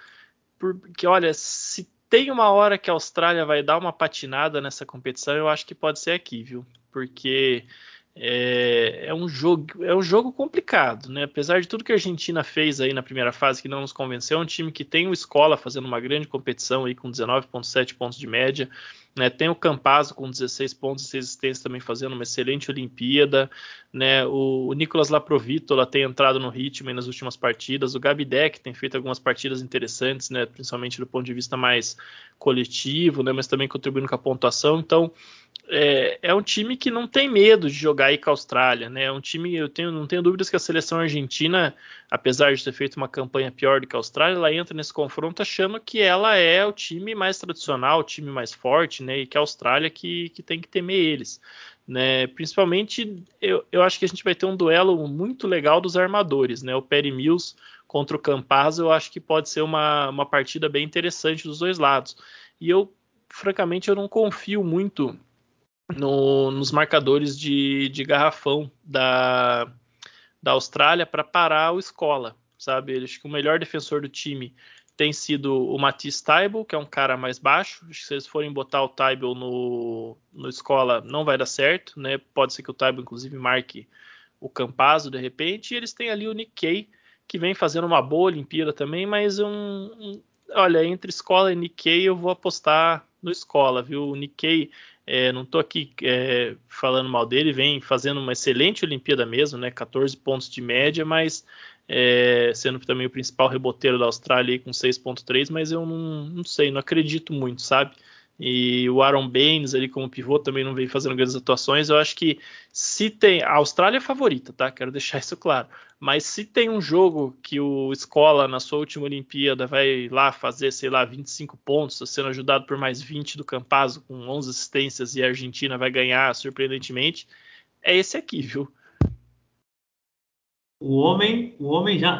porque olha, se tem uma hora que a Austrália vai dar uma patinada nessa competição, eu acho que pode ser aqui, viu? Porque é, é, um jogo é um jogo complicado, né? Apesar de tudo que a Argentina fez aí na primeira fase que não nos convenceu, é um time que tem o Escola fazendo uma grande competição aí com 19.7 pontos de média, né? Tem o Campazzo com 16 pontos e 6 assistências também fazendo uma excelente Olimpíada, né? O, o Nicolas Laprovítola tem entrado no ritmo nas últimas partidas, o Gabi Deck tem feito algumas partidas interessantes, né? Principalmente do ponto de vista mais coletivo, né? Mas também contribuindo com a pontuação, então é, é, um time que não tem medo de jogar aí com a Austrália, né? É um time, eu tenho, não tenho dúvidas que a seleção argentina, apesar de ter feito uma campanha pior do que a Austrália, ela entra nesse confronto achando que ela é o time mais tradicional, o time mais forte, né? E que a Austrália que, que tem que temer eles. Né, principalmente, eu, eu acho que a gente vai ter um duelo muito legal dos armadores, né? O Perry Mills contra o Campazzo, eu acho que pode ser uma, uma partida bem interessante dos dois lados. E eu, francamente, eu não confio muito no, nos marcadores de, de garrafão da, da Austrália para parar o Escola, sabe? Acho que o melhor defensor do time tem sido o Matisse Taibel, que é um cara mais baixo. Acho que se eles forem botar o Taibel no, no escola, não vai dar certo, né? Pode ser que o Taibel, inclusive, marque o Campazzo de repente. E eles têm ali o Nick Kay, que vem fazendo uma boa Olimpíada também, mas um, um olha, entre escola e Nick Kay, eu vou apostar no escola, viu? O Nick Kay, é, não estou aqui é, falando mal dele, vem fazendo uma excelente Olimpíada mesmo, né? 14 pontos de média, mas é, sendo também o principal reboteiro da Austrália com 6.3, mas eu não, não, sei, não acredito muito, sabe? E o Aaron Baines ali como pivô também não vem fazendo grandes atuações. Eu acho que se tem. A Austrália é favorita, tá? Quero deixar *laughs* isso claro. Mas se tem um jogo que o Escola, na sua última Olimpíada, vai lá fazer, sei lá, 25 pontos, sendo ajudado por mais 20 do Campazzo, com 11 assistências, e a Argentina vai ganhar surpreendentemente, é esse aqui, viu? O homem, o homem já,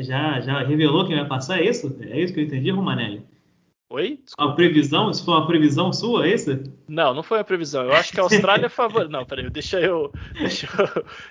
já, já, revelou quem vai passar, é isso? É isso que eu entendi, Romanelli? Oi? Desculpa. A previsão? Isso foi uma previsão sua, é isso? Não, não foi a previsão. Eu acho que a Austrália é favor. Não, peraí, deixa eu, deixa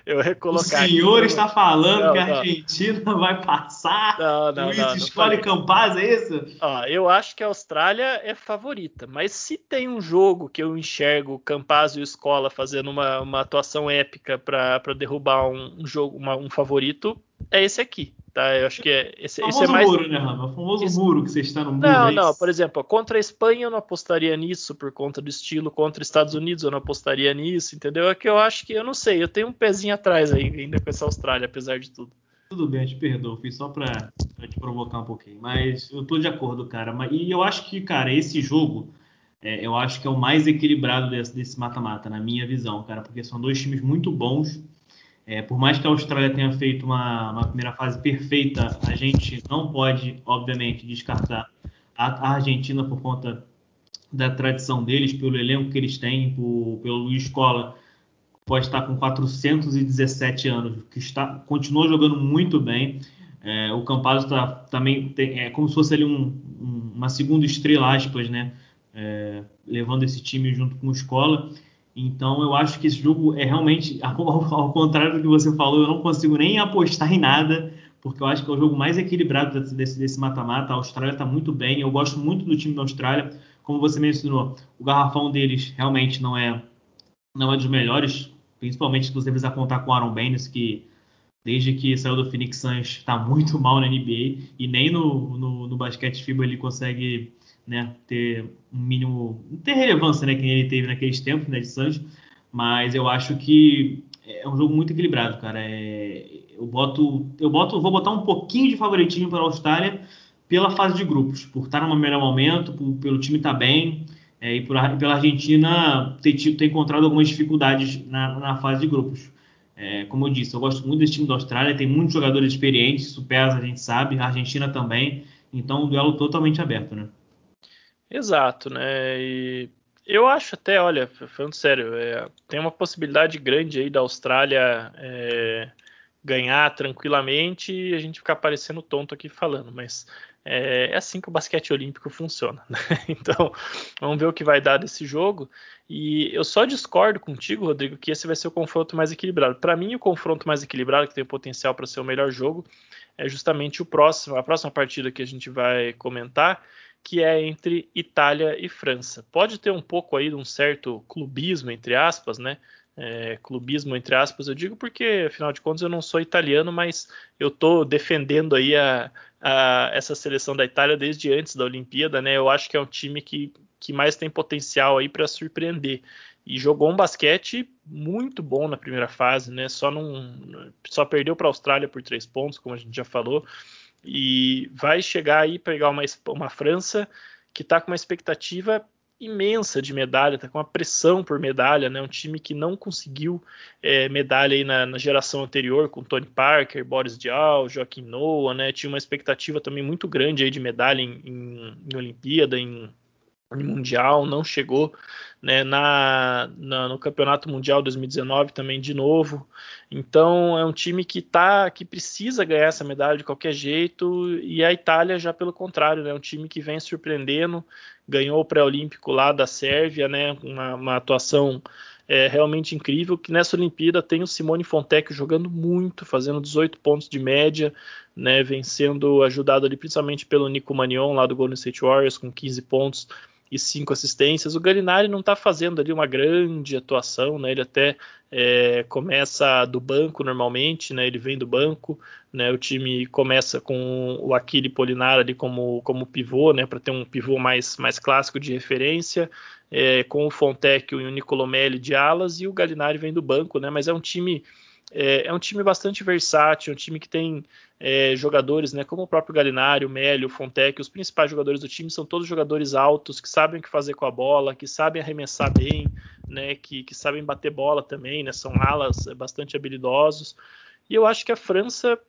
eu, eu recolocar. O senhor aqui. está falando não, que a não. Argentina vai passar. Não, não, Luiz não, escolhe Campaz, é isso? Ó, eu acho que a Austrália é favorita, mas se tem um jogo que eu enxergo Campaz e o Escola fazendo uma, uma atuação épica para derrubar um, um jogo, uma, um favorito, é esse aqui tá? Eu acho que é, esse, esse é mais. muro, né, Rama? O famoso esse... muro que você está no muro. Não, é não. Por exemplo, contra a Espanha eu não apostaria nisso por conta do estilo. Contra os Estados Unidos eu não apostaria nisso, entendeu? É que eu acho que eu não sei. Eu tenho um pezinho atrás aí ainda com essa Austrália, apesar de tudo. Tudo bem, eu te perdoo. Fiz só para te provocar um pouquinho. Mas eu tô de acordo, cara. E eu acho que, cara, esse jogo. É, eu acho que é o mais equilibrado desse mata-mata, na minha visão, cara, porque são dois times muito bons, é, por mais que a Austrália tenha feito uma, uma, primeira fase perfeita, a gente não pode, obviamente, descartar a, a, Argentina por conta da tradição deles, pelo elenco que eles têm, por, pelo Luiz Cola, pode estar com 417 anos, que está, continua jogando muito bem. É, o Campazzo tá, também tem, é como se fosse ali um, um, uma segunda estrela, aspas, né? É, levando esse time junto com o Escola. Então eu acho que esse jogo é realmente, *laughs* ao, contrário do que você falou, eu não consigo nem apostar em nada, porque eu acho que é o jogo mais equilibrado desse mata-mata. A Austrália está muito bem, eu gosto muito do time da Austrália. Como você mencionou, o garrafão deles realmente não é não é dos melhores, principalmente se você precisar contar com o Aaron Baines, que desde que saiu do Phoenix Suns está muito mal na NBA e nem no, no, no basquete FIBA ele consegue né, ter um mínimo, ter relevância, né, que ele teve naqueles tempos, né, de Santos, mas eu acho que é um jogo muito equilibrado, cara. É, eu boto, eu boto, vou botar um pouquinho de favoritismo para a Austrália pela fase de grupos, por estar no melhor momento, por, pelo time estar tá bem, é, e por, pela Argentina ter, ter encontrado algumas dificuldades na, na fase de grupos. É, como eu disse, eu gosto muito desse time da Austrália, tem muitos jogadores experientes, isso pesa, a gente sabe, a Argentina também, então um duelo totalmente aberto, né? Exato, né? E eu acho até, olha, falando sério, é, tem uma possibilidade grande aí da Austrália é, ganhar tranquilamente e a gente ficar parecendo tonto aqui falando, mas é, é assim que o basquete olímpico funciona. Né? *laughs* Então, vamos ver o que vai dar desse jogo. E eu só discordo contigo, Rodrigo, que esse vai ser o confronto mais equilibrado. Para mim, o confronto mais equilibrado, que tem potencial para ser o melhor jogo, é justamente o próximo, a próxima partida que a gente vai comentar, que é entre Itália e França. Pode ter um pouco aí de um certo clubismo, entre aspas, né? É, clubismo, entre aspas, eu digo porque, afinal de contas, eu não sou italiano, mas eu estou defendendo aí a, a, essa seleção da Itália desde antes da Olimpíada, né? Eu acho que é um time que, que mais tem potencial aí para surpreender. E jogou um basquete muito bom na primeira fase, né? Só, não, só perdeu para a Austrália por três pontos, como a gente já falou e vai chegar aí pegar uma, uma França que está com uma expectativa imensa de medalha, está com uma pressão por medalha, né? Um time que não conseguiu é, medalha aí na, na, geração anterior com Tony Parker, Boris Diaw, Joaquim Noah, né? Tinha uma expectativa também muito grande aí de medalha em, em, em Olimpíada, em mundial, não chegou né, na, na, no campeonato mundial 2019 também de novo. Então é um time que tá que precisa ganhar essa medalha de qualquer jeito e a Itália já pelo contrário, né, um time que vem surpreendendo, ganhou o pré-olímpico lá da Sérvia, né, uma, uma atuação é realmente incrível que nessa Olimpíada tem o Simone Fontecchio jogando muito, fazendo 18 pontos de média, né, vencendo, ajudado ali principalmente pelo Nico Manion lá do Golden State Warriors com 15 pontos e cinco assistências. O Galinari não está fazendo ali uma grande atuação, né? Ele até é, começa do banco normalmente, né? Ele vem do banco, né? O time começa com o Aquile Polinar ali como, como pivô, né? Para ter um pivô mais, mais clássico de referência, é, com o Fontecchio e o Nicolomelli de alas e o Galinari vem do banco, né? Mas é um time é, é um time bastante versátil, um time que tem é, jogadores, né, como o próprio Galinari, o Mélio, o Fontec, os principais jogadores do time são todos jogadores altos, que sabem o que fazer com a bola, que sabem arremessar bem, né, que, que sabem bater bola também, né, são alas é, bastante habilidosos. E eu acho que a França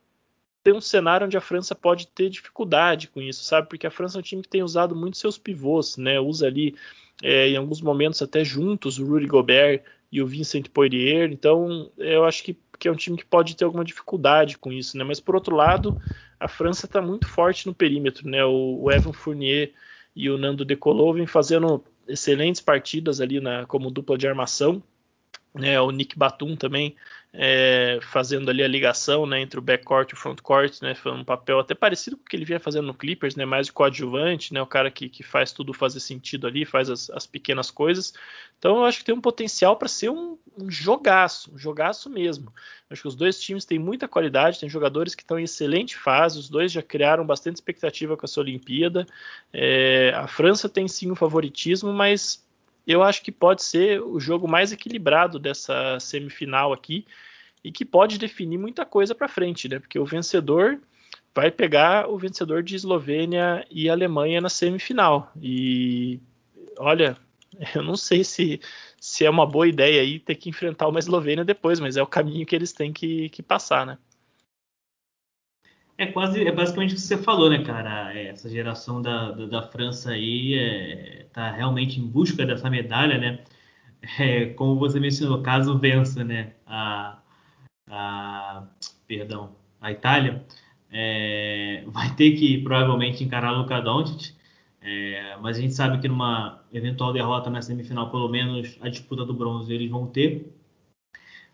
tem um cenário onde a França pode ter dificuldade com isso, sabe? Porque a França é um time que tem usado muito seus pivôs, né? Usa ali é, em alguns momentos até juntos o Rudy Gobert e o Vincent Poirier. Então, eu acho que que é um time que pode ter alguma dificuldade com isso, né? Mas por outro lado, a França está muito forte no perímetro, né? O, o Evan Fournier e o Nando Decolou vêm fazendo excelentes partidas ali na, como dupla de armação. Né, o Nick Batum também é, fazendo ali a ligação né, entre o backcourt e o frontcourt, né, foi um papel até parecido com o que ele vinha fazendo no Clippers, né, mais de coadjuvante, né, o cara que, que faz tudo fazer sentido ali, faz as, as pequenas coisas. Então eu acho que tem um potencial para ser um, um, jogaço, um jogaço mesmo. Eu acho que os dois times têm muita qualidade, tem jogadores que estão em excelente fase, os dois já criaram bastante expectativa com essa Olimpíada. É, a França tem sim o favoritismo, mas eu acho que pode ser o jogo mais equilibrado dessa semifinal aqui e que pode definir muita coisa para frente, né? Porque o vencedor vai pegar o vencedor de Eslovênia e Alemanha na semifinal. E olha, *laughs* eu não sei se, se é uma boa ideia aí ter que enfrentar uma Eslovênia depois, mas é o caminho que eles têm que, que passar, né? É quase, é basicamente o que você falou, né, cara? É, essa geração da, da, da França aí é, tá realmente em busca dessa medalha, né? É, como você mencionou, caso vença, né, a, a perdão, a Itália, é, vai ter que provavelmente encarar Luka Doncic, é, mas a gente sabe que numa eventual derrota na semifinal, pelo menos a disputa do bronze eles vão ter.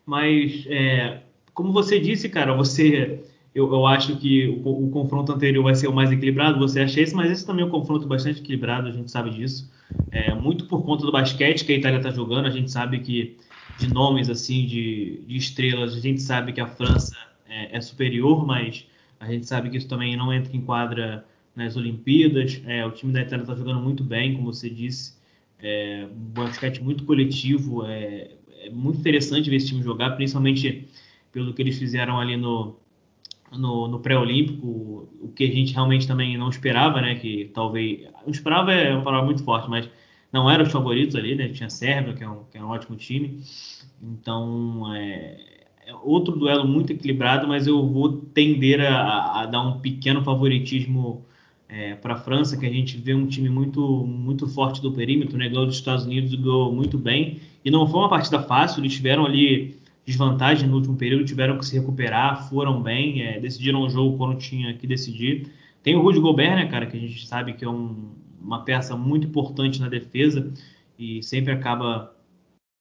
Mas, é, como você disse, cara, você eu, eu acho que o, o, confronto anterior vai ser o mais equilibrado, você acha esse, mas esse também é um confronto bastante equilibrado, a gente sabe disso. É, muito por conta do basquete que a Itália está jogando, a gente sabe que de nomes assim, de, de estrelas, a gente sabe que a França é, é, superior, mas a gente sabe que isso também não entra em quadra nas Olimpíadas. É, o time da Itália está jogando muito bem, como você disse, é, um basquete muito coletivo, é, é muito interessante ver esse time jogar, principalmente pelo que eles fizeram ali no no, no pré-olímpico, o que a gente realmente também não esperava, né? Que talvez. Não esperava é uma palavra muito forte, mas não eram os favoritos ali, né? Tinha a Sérvia, que é um, que é um ótimo time. Então, é, é outro duelo muito equilibrado, mas eu vou tender a, a dar um pequeno favoritismo é, para a França, que a gente vê um time muito, muito forte do perímetro, né? Ganhou dos Estados Unidos, ganhou muito bem. E não foi uma partida fácil, eles tiveram ali desvantagem no último período, tiveram que se recuperar, foram bem, é, decidiram o jogo quando tinha que decidir. Tem o Rudy Gobert, né, cara, que a gente sabe que é um, uma peça muito importante na defesa e sempre acaba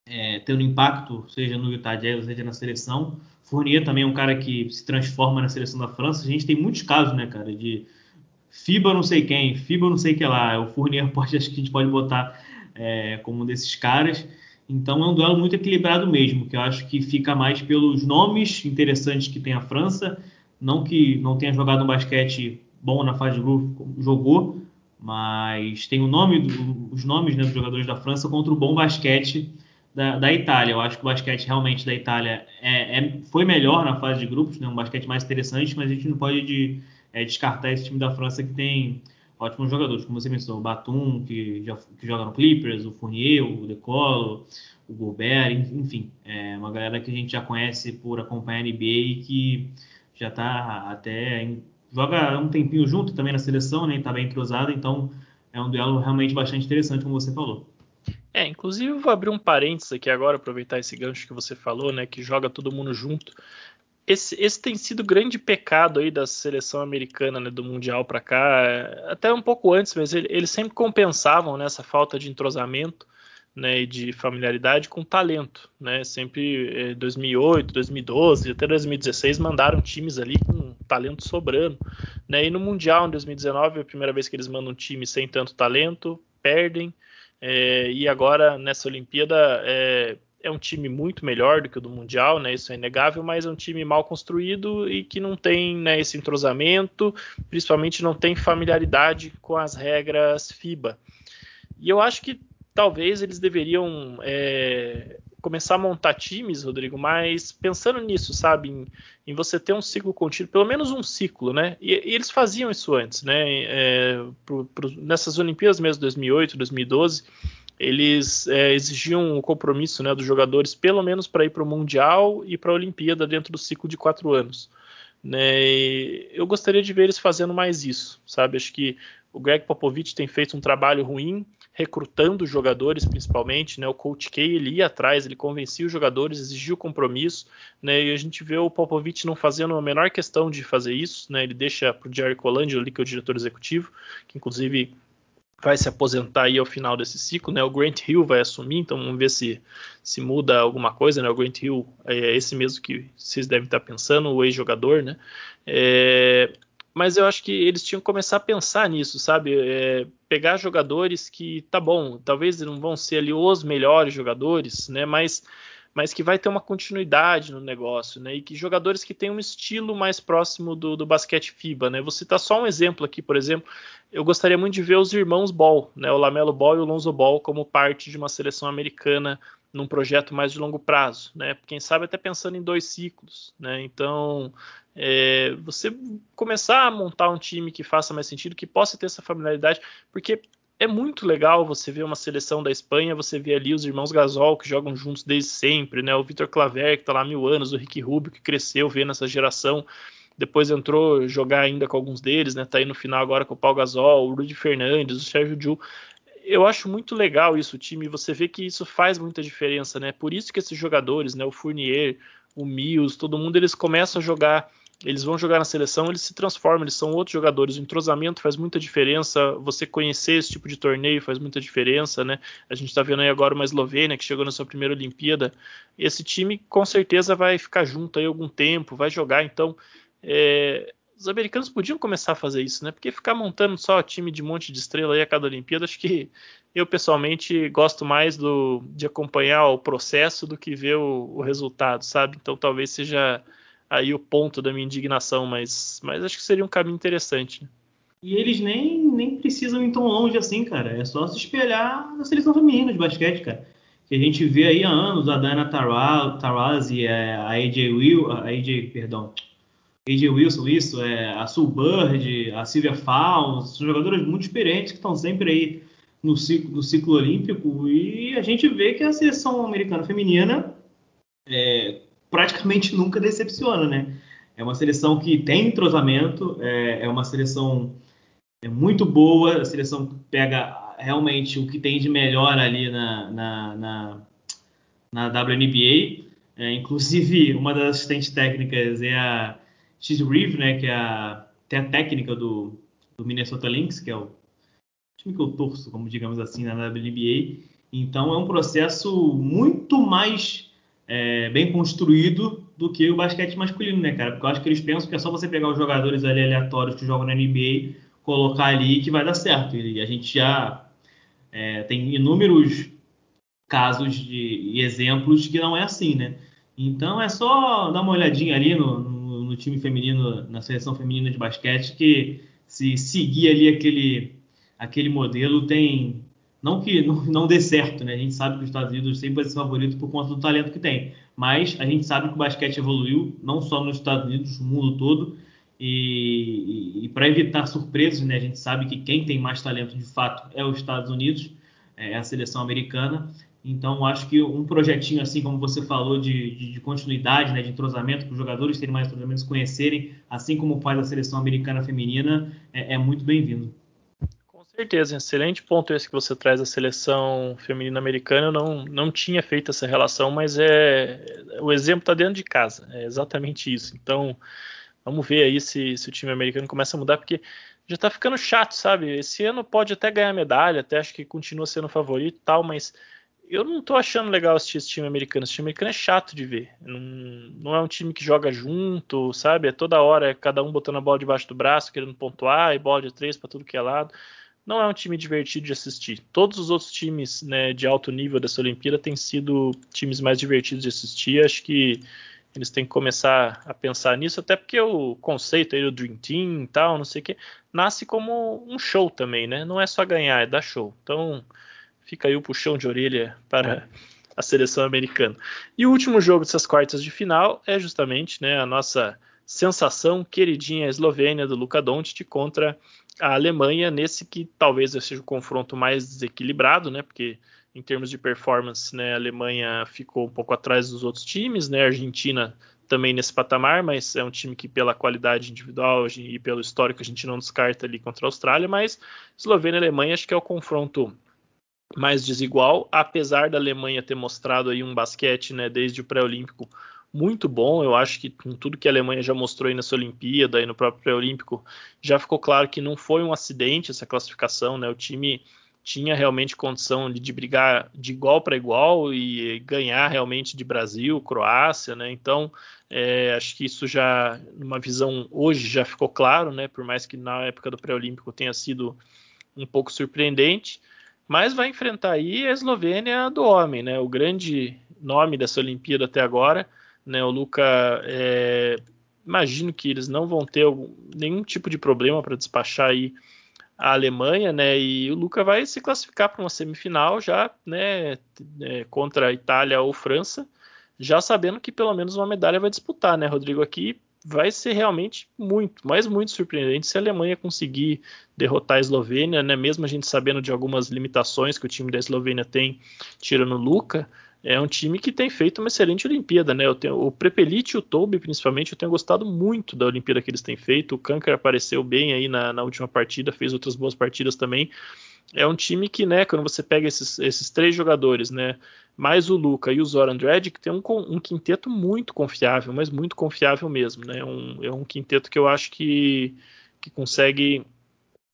é, tendo impacto, seja no Utah Jazz, seja na seleção. Fournier também é um cara que se transforma na seleção da França. A gente tem muitos casos, né, cara, de FIBA não sei quem, FIBA não sei que lá. O Fournier *laughs* pode, acho que a gente pode botar é, como um desses caras. Então é um duelo muito equilibrado mesmo, que eu acho que fica mais pelos nomes interessantes que tem a França, não que não tenha jogado um basquete bom na fase de grupo, jogou, mas tem o nome do, os nomes né, dos jogadores da França contra o bom basquete da, da Itália. Eu acho que o basquete realmente da Itália é, é, foi melhor na fase de grupos, né, um basquete mais interessante, mas a gente não pode de, é, descartar esse time da França que tem ótimos jogadores, como você mencionou, o Batum, que, já, que joga no Clippers, o Fournier, o Decolo, o Gobert, enfim, é uma galera que a gente já conhece por acompanhar a NBA e que já está até em, joga um tempinho junto também na seleção, né? Está bem entrosado, então é um duelo realmente bastante interessante, como você falou. É, inclusive vou abrir um parênteses aqui agora, aproveitar esse gancho que você falou, né? Que joga todo mundo junto esse, esse tem sido grande pecado aí da seleção americana, né, do Mundial para cá, até um pouco antes, mas ele, eles sempre compensavam né, falta de entrosamento. né, e de familiaridade com talento, né? Sempre 2008, 2012, até 2016 mandaram times ali com talento sobrando, né? E no mundial em 2019 é a primeira vez que eles mandam um time sem tanto talento, perdem. É, e agora nessa Olimpíada é, é, um time muito melhor do que o do mundial, né? Isso é inegável, mas é um time mal construído e que não tem né, esse entrosamento, principalmente não tem familiaridade com as regras FIBA. E eu acho que talvez eles deveriam é, começar a montar times, Rodrigo, mas pensando nisso, sabe, em, em, você ter um ciclo contínuo, pelo menos um ciclo, né? E, e eles faziam isso antes, né? É, pro, pro, nessas Olimpíadas mesmo, 2008, 2012, eles é, exigiam o compromisso né, dos jogadores, pelo menos para ir para o Mundial e para a Olimpíada dentro do ciclo de quatro anos. Né? eu gostaria de ver eles fazendo mais isso, sabe? Acho que o Greg Popovich tem feito um trabalho ruim recrutando jogadores principalmente, né? O Coach K ele ia atrás, ele convencia os jogadores, exigiu compromisso, né? E a gente vê o Popovich não fazendo a menor questão de fazer isso, né? Ele deixa para o Jerry Colangelo que é o diretor executivo, que inclusive vai se aposentar aí ao final desse ciclo, né? O Grant Hill vai assumir, então vamos ver se se muda alguma coisa, né? O Grant Hill é esse mesmo que vocês devem estar pensando, o ex-jogador, né? É, mas eu acho que eles tinham que começar a pensar nisso, sabe? É, pegar jogadores que, tá bom, talvez não vão ser ali os melhores jogadores, né? Mas, mas que vai ter uma continuidade no negócio, né? E que jogadores que têm um estilo mais próximo do, do basquete FIBA, né? Vou citar só um exemplo aqui, por exemplo. Eu gostaria muito de ver os irmãos Ball, né? O Lamelo Ball e o Lonzo Ball como parte de uma seleção americana num projeto mais de longo prazo, né? Quem sabe até pensando em dois ciclos, né? Então, é, você começar a montar um time que faça mais sentido, que possa ter essa familiaridade, porque é muito legal você ver uma seleção da Espanha, você vê ali os irmãos Gasol que jogam juntos desde sempre, né? O Vitor Claver que está lá há mil anos, o Rick Rubio que cresceu vendo essa geração, depois entrou jogar ainda com alguns deles, né? Tá aí no final agora com o Paul Gasol, o Rudy Fernandes, o Sérgio Ju eu acho muito legal isso, o time. Você vê que isso faz muita diferença, né? Por isso que esses jogadores, né? O Fournier, o Mills, todo mundo, eles começam a jogar. Eles vão jogar na seleção, eles se transformam, eles são outros jogadores. O entrosamento faz muita diferença. Você conhecer esse tipo de torneio faz muita diferença, né? A gente está vendo aí agora uma Eslovênia que chegou na sua primeira Olimpíada. Esse time com certeza vai ficar junto aí algum tempo, vai jogar. Então, é, os americanos podiam começar a fazer isso, né? Porque ficar montando só time de monte de estrela aí a cada Olimpíada, acho que eu pessoalmente gosto mais do, de acompanhar o processo do que ver o, o, resultado, sabe? Então talvez seja aí o ponto da minha indignação, mas, mas acho que seria um caminho interessante. Né? E eles nem, nem precisam ir tão longe assim, cara. É só se espelhar na seleção feminina de basquete, cara. Que a gente vê aí há anos a Diana Taurasi, a AJ Will, a AJ, perdão, AJ Wilson, isso, é, a Sue Bird, a Sylvia Fowles, são jogadoras muito experientes que estão sempre aí no ciclo, no ciclo olímpico e a gente vê que a seleção americana feminina é, praticamente nunca decepciona, né? É uma seleção que tem entrosamento, é, é uma seleção é muito boa, a seleção pega realmente o que tem de melhor ali na, na, na, na WNBA. É, inclusive, uma das assistentes técnicas é a X Reeve, né, que é a, tem a técnica do, do Minnesota Lynx, que é o time que eu torço, como digamos assim, na WNBA. Então é um processo muito mais é, bem construído do que o basquete masculino, né, cara? Porque eu acho que eles pensam que é só você pegar os jogadores ali aleatórios que jogam na NBA, colocar ali que vai dar certo. E a gente já é, tem inúmeros casos de, e exemplos que não é assim, né? Então é só dar uma olhadinha ali no, no time feminino, na seleção feminina de basquete, que se seguir ali aquele, aquele modelo tem. Não que não, *laughs* não dê certo, né? A gente sabe que os Estados Unidos sempre vai ser favorito por conta do talento que tem. Mas a gente sabe que o basquete evoluiu, não só nos Estados Unidos, no mundo todo. E, e, e para evitar surpresas, né? A gente sabe que quem tem mais talento de fato é os Estados Unidos, é a seleção americana. Então, acho que um projetinho assim, como você falou, de, de, de continuidade, né, de entrosamento, para os jogadores terem mais entrosamento, conhecerem, assim como faz a seleção americana feminina, é, é muito bem-vindo. Certeza, excelente ponto esse que você traz da seleção feminina americana. Eu não, não tinha feito essa relação, mas é o exemplo está dentro de casa, é exatamente isso. Então, vamos ver aí se, se o time americano começa a mudar, porque já está ficando chato, sabe? Esse ano pode até ganhar medalha, até acho que continua sendo favorito e tal, mas eu não tô achando legal assistir esse time americano. Esse time americano é chato de ver. Não, não é um time que joga junto, sabe? É toda hora, é cada um botando a bola debaixo do braço, querendo pontuar, e bola de três para tudo que é lado. Não é um time divertido de assistir. Todos os outros times né, de alto nível dessa Olimpíada têm sido times mais divertidos de assistir. Acho que eles têm que começar a pensar nisso, até porque o conceito aí do Dream Team e tal, não sei o que, nasce como um show também, né? Não é só ganhar, é dar show. Então, fica aí o puxão de orelha para a seleção americana. E o último jogo dessas quartas de final é justamente né, a nossa sensação queridinha Eslovênia do Luka Doncic contra a Alemanha nesse que talvez seja o confronto mais desequilibrado, né? Porque em termos de performance, né, a Alemanha ficou um pouco atrás dos outros times, né? A Argentina também nesse patamar, mas é um time que pela qualidade individual e pelo histórico a gente não descarta ali contra a Austrália, mas Eslovênia e Alemanha acho que é o confronto mais desigual, apesar da Alemanha ter mostrado aí um basquete, né, desde o pré-olímpico muito bom. Eu acho que com tudo que a Alemanha já mostrou aí nessa Olimpíada e no próprio pré-olímpico, já ficou claro que não foi um acidente essa classificação, né? O time tinha realmente condição de, de brigar de igual para igual e ganhar realmente de Brasil, Croácia, né? Então, é, acho que isso já, numa visão hoje, já ficou claro, né? Por mais que na época do pré-olímpico tenha sido um pouco surpreendente mas vai enfrentar aí a Eslovênia do homem, né? O grande nome dessa Olimpíada até agora, né? O Luca, é, imagino que eles não vão ter nenhum tipo de problema para despachar aí a Alemanha, né? E o Luca vai se classificar para uma semifinal já, né? É, contra a Itália ou França, já sabendo que pelo menos uma medalha vai disputar, né, Rodrigo? Aqui vai ser realmente muito, mas muito surpreendente se a Alemanha conseguir derrotar a Eslovênia, né? Mesmo a gente sabendo de algumas limitações que o time da Eslovênia tem, tirando o Luca, é um time que tem feito uma excelente Olimpíada, né? Eu tenho, o Prepelic e o Toby, principalmente, eu tenho gostado muito da Olimpíada que eles têm feito. O Kanker apareceu bem aí na, na última partida, fez outras boas partidas também. É um time que, né, quando você pega esses, esses três jogadores, né, mais o Luca e o Zoran Dredd, tem um, um, quinteto muito confiável, mas muito confiável mesmo. Né? Um, é um quinteto que eu acho que, que consegue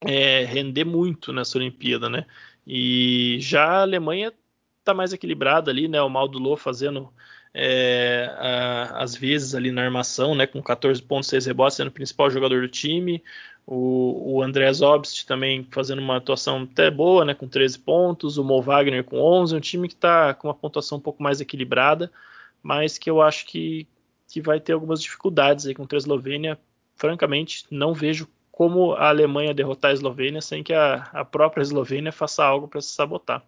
é, render muito nessa Olimpíada. Né? E já a Alemanha está mais equilibrada ali, né? o Maldulo fazendo é, a, às vezes ali na armação, né, com 14.6 rebotes, sendo o principal jogador do time. O, o Zobst também fazendo uma atuação até boa, né, com 13 pontos. O Mo Wagner com 11. Um time que está com uma pontuação um pouco mais equilibrada, mas que eu acho que, que vai ter algumas dificuldades aí contra a Eslovênia. Francamente, não vejo como a Alemanha derrotar a Eslovênia sem que a, a própria Eslovênia faça algo para se sabotar.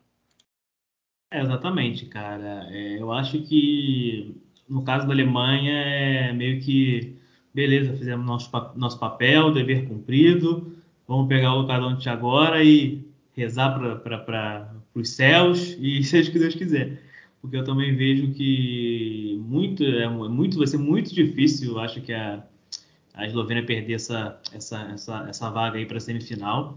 É, exatamente, cara. É, eu acho que no caso da Alemanha é meio que beleza, fizemos nosso, nosso papel, dever cumprido, vamos pegar o Lucadonte agora e rezar para os céus e *laughs* seja o que Deus quiser. Porque eu também vejo que muito, é, muito vai ser muito difícil, acho que a, a Eslovênia perder essa, essa, essa, essa vaga aí para a semifinal.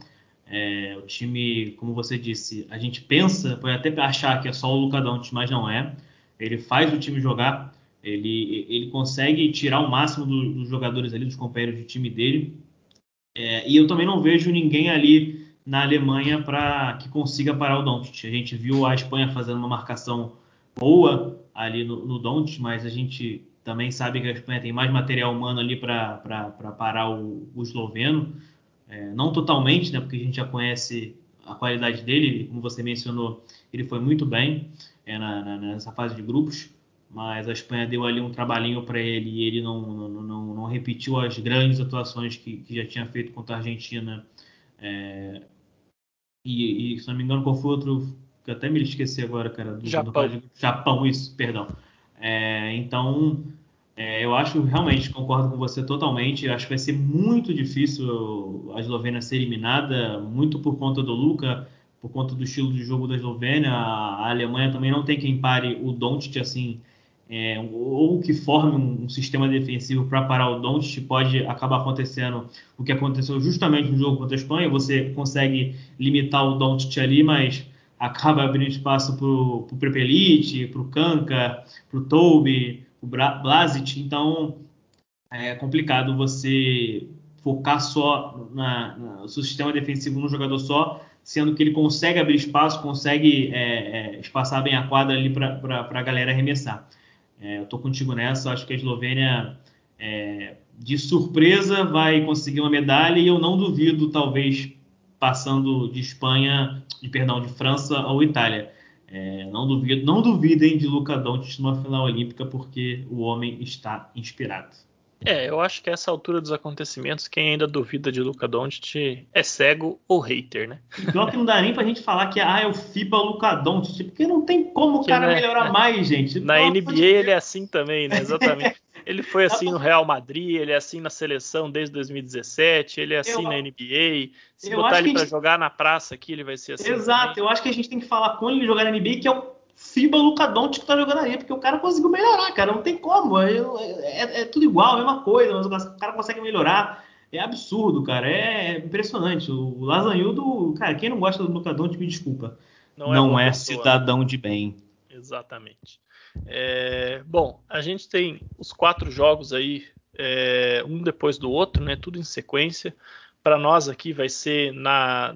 É, o time, como você disse, a gente pensa, pode até achar que é só o Luka Doncic, mas não é. Ele faz o time jogar, ele, ele consegue tirar o máximo do, dos jogadores ali, dos companheiros de time dele. É, e eu também não vejo ninguém ali na Alemanha para que consiga parar o Doncic. A gente viu a Espanha fazendo uma marcação boa ali no, no Doncic, mas a gente também sabe que a Espanha tem mais material humano ali para parar o, o esloveno. É, não totalmente, né, porque a gente já conhece a qualidade dele, como você mencionou, ele foi muito bem é, na, na, nessa fase de grupos, mas a Espanha deu ali um trabalhinho para ele e ele não, não, não, não, repetiu as grandes atuações que, que já tinha feito contra a Argentina. É, e, e, se não me engano, qual foi outro que eu até me esqueci agora, cara, do Japão. Do, Japão, isso, perdão. É, então, é, eu acho realmente, concordo com você totalmente. Acho que vai ser muito difícil a Eslovênia ser eliminada, muito por conta do Luca, por conta do estilo de jogo da Eslovênia. A, Alemanha também não tem quem pare o Doncic assim, é, ou que forme um, sistema defensivo para parar o Doncic. Pode acabar acontecendo o que aconteceu justamente no jogo contra a Espanha. Você consegue limitar o Doncic ali, mas acaba abrindo espaço para o Prepelic, para o Kanka, para o Toby o Blasic, então é complicado você focar só na, na, no seu sistema defensivo num jogador só, sendo que ele consegue abrir espaço, consegue é, é, espaçar bem a quadra ali para a galera arremessar. É, eu estou contigo nessa, acho que a Eslovênia, é, de surpresa, vai conseguir uma medalha e eu não duvido, talvez, passando de Espanha, de perdão, de França ou Itália. É, não duvido, não duvidem de Luca Doncic numa final olímpica, porque o homem está inspirado. É, eu acho que a essa altura dos acontecimentos, quem ainda duvida de Luca Doncic é cego ou hater, né? Pior que não dá nem pra gente falar que ah, é o FIBA Luca Doncic, porque não tem como o cara né, melhorar é, mais, gente. Na NBA ele é assim também, né? Exatamente. *laughs* Ele foi assim no Real Madrid, ele é assim na seleção desde 2017, ele é assim eu, na NBA. Se botar ele para gente... jogar na praça aqui, ele vai ser assim. Exato, também. eu acho que a gente tem que falar com ele jogar na NBA, que é o FIBA Luca Doncic que tá jogando aí, porque o cara conseguiu melhorar, cara, não tem como, é, é, é tudo igual, a mesma coisa, mas o cara consegue melhorar, é absurdo, cara, é impressionante, o Lasanhudo, cara, quem não gosta do Luca Doncic, me desculpa, não, é não é, cidadão de bem. Exatamente. É, bom, a gente tem os quatro jogos aí, é, um depois do outro, né, tudo em sequência, para nós aqui vai ser na,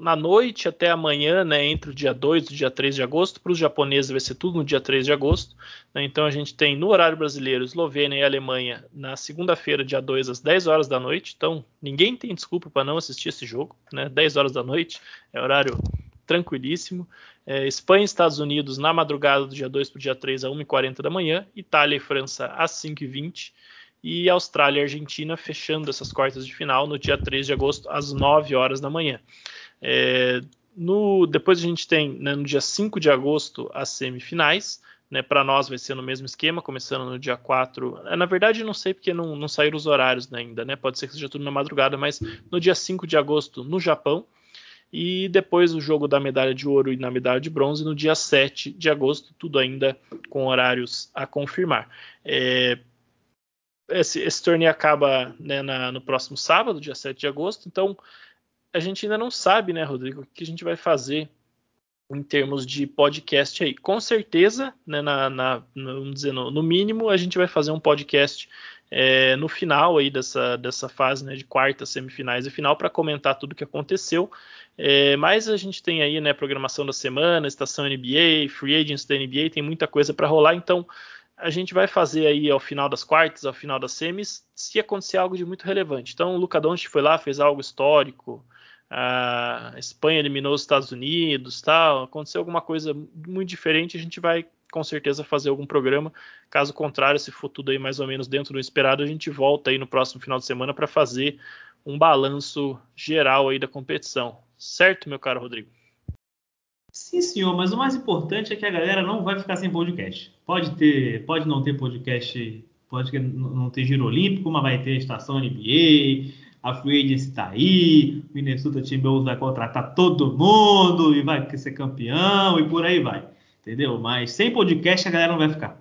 na noite até amanhã, né, entre o dia 2 e o dia 3 de agosto. Para os japoneses vai ser tudo no dia 3 de agosto. Né, então a gente tem no horário brasileiro Eslovênia e Alemanha na segunda-feira, dia 2, às 10 horas da noite. Então ninguém tem desculpa para não assistir esse jogo. Né, 10 horas da noite é horário tranquilíssimo. É, Espanha e Estados Unidos na madrugada do dia 2 para o dia 3 às 1h40 da manhã. Itália e França às 5h20 e Austrália e Argentina fechando essas quartas de final no dia 3 de agosto, às 9 horas da manhã. É, no, depois a gente tem né, no dia 5 de agosto as semifinais. Né, para nós vai ser no mesmo esquema, começando no dia 4. É, na verdade, não sei porque não, não saíram os horários ainda, né? Pode ser que seja tudo na madrugada, mas no dia 5 de agosto no Japão. E depois o jogo da medalha de ouro e na medalha de bronze no dia 7 de agosto, tudo ainda com horários a confirmar. É, esse, esse torneio acaba né, na, no próximo sábado, dia 7 de agosto, então a gente ainda não sabe, né, Rodrigo, o que a gente vai fazer em termos de podcast aí. Com certeza, né, na, na, vamos dizer, no, no, mínimo, a gente vai fazer um podcast é, no final aí dessa, dessa fase né, de quartas, semifinais e final para comentar tudo o que aconteceu. É, mas a gente tem aí né, programação da semana, estação NBA, free agents da NBA, tem muita coisa para rolar, então a gente vai fazer aí ao final das quartas, ao final das semis, se acontecer algo de muito relevante. Então, o Luca Doncic foi lá, fez algo histórico, a Espanha eliminou os Estados Unidos, tal, aconteceu alguma coisa muito diferente, a gente vai com certeza fazer algum programa. Caso contrário, se for tudo aí mais ou menos dentro do esperado, a gente volta aí no próximo final de semana para fazer um balanço geral aí da competição. Certo, meu caro Rodrigo? Sim, senhor, mas o mais importante é que a galera não vai ficar sem podcast. Pode ter, pode não ter podcast, pode não ter giro olímpico, mas vai ter estação NBA, a Free Agency tá aí, o Minnesota Timberwolves vai contratar todo mundo e vai ser campeão e por aí vai. Entendeu? Mas sem podcast a galera não vai ficar.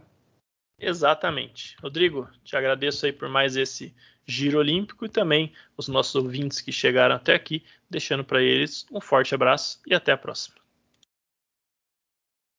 Exatamente. Rodrigo, te agradeço aí por mais esse giro olímpico e também os nossos ouvintes que chegaram até aqui, deixando para eles um forte abraço e até a próxima.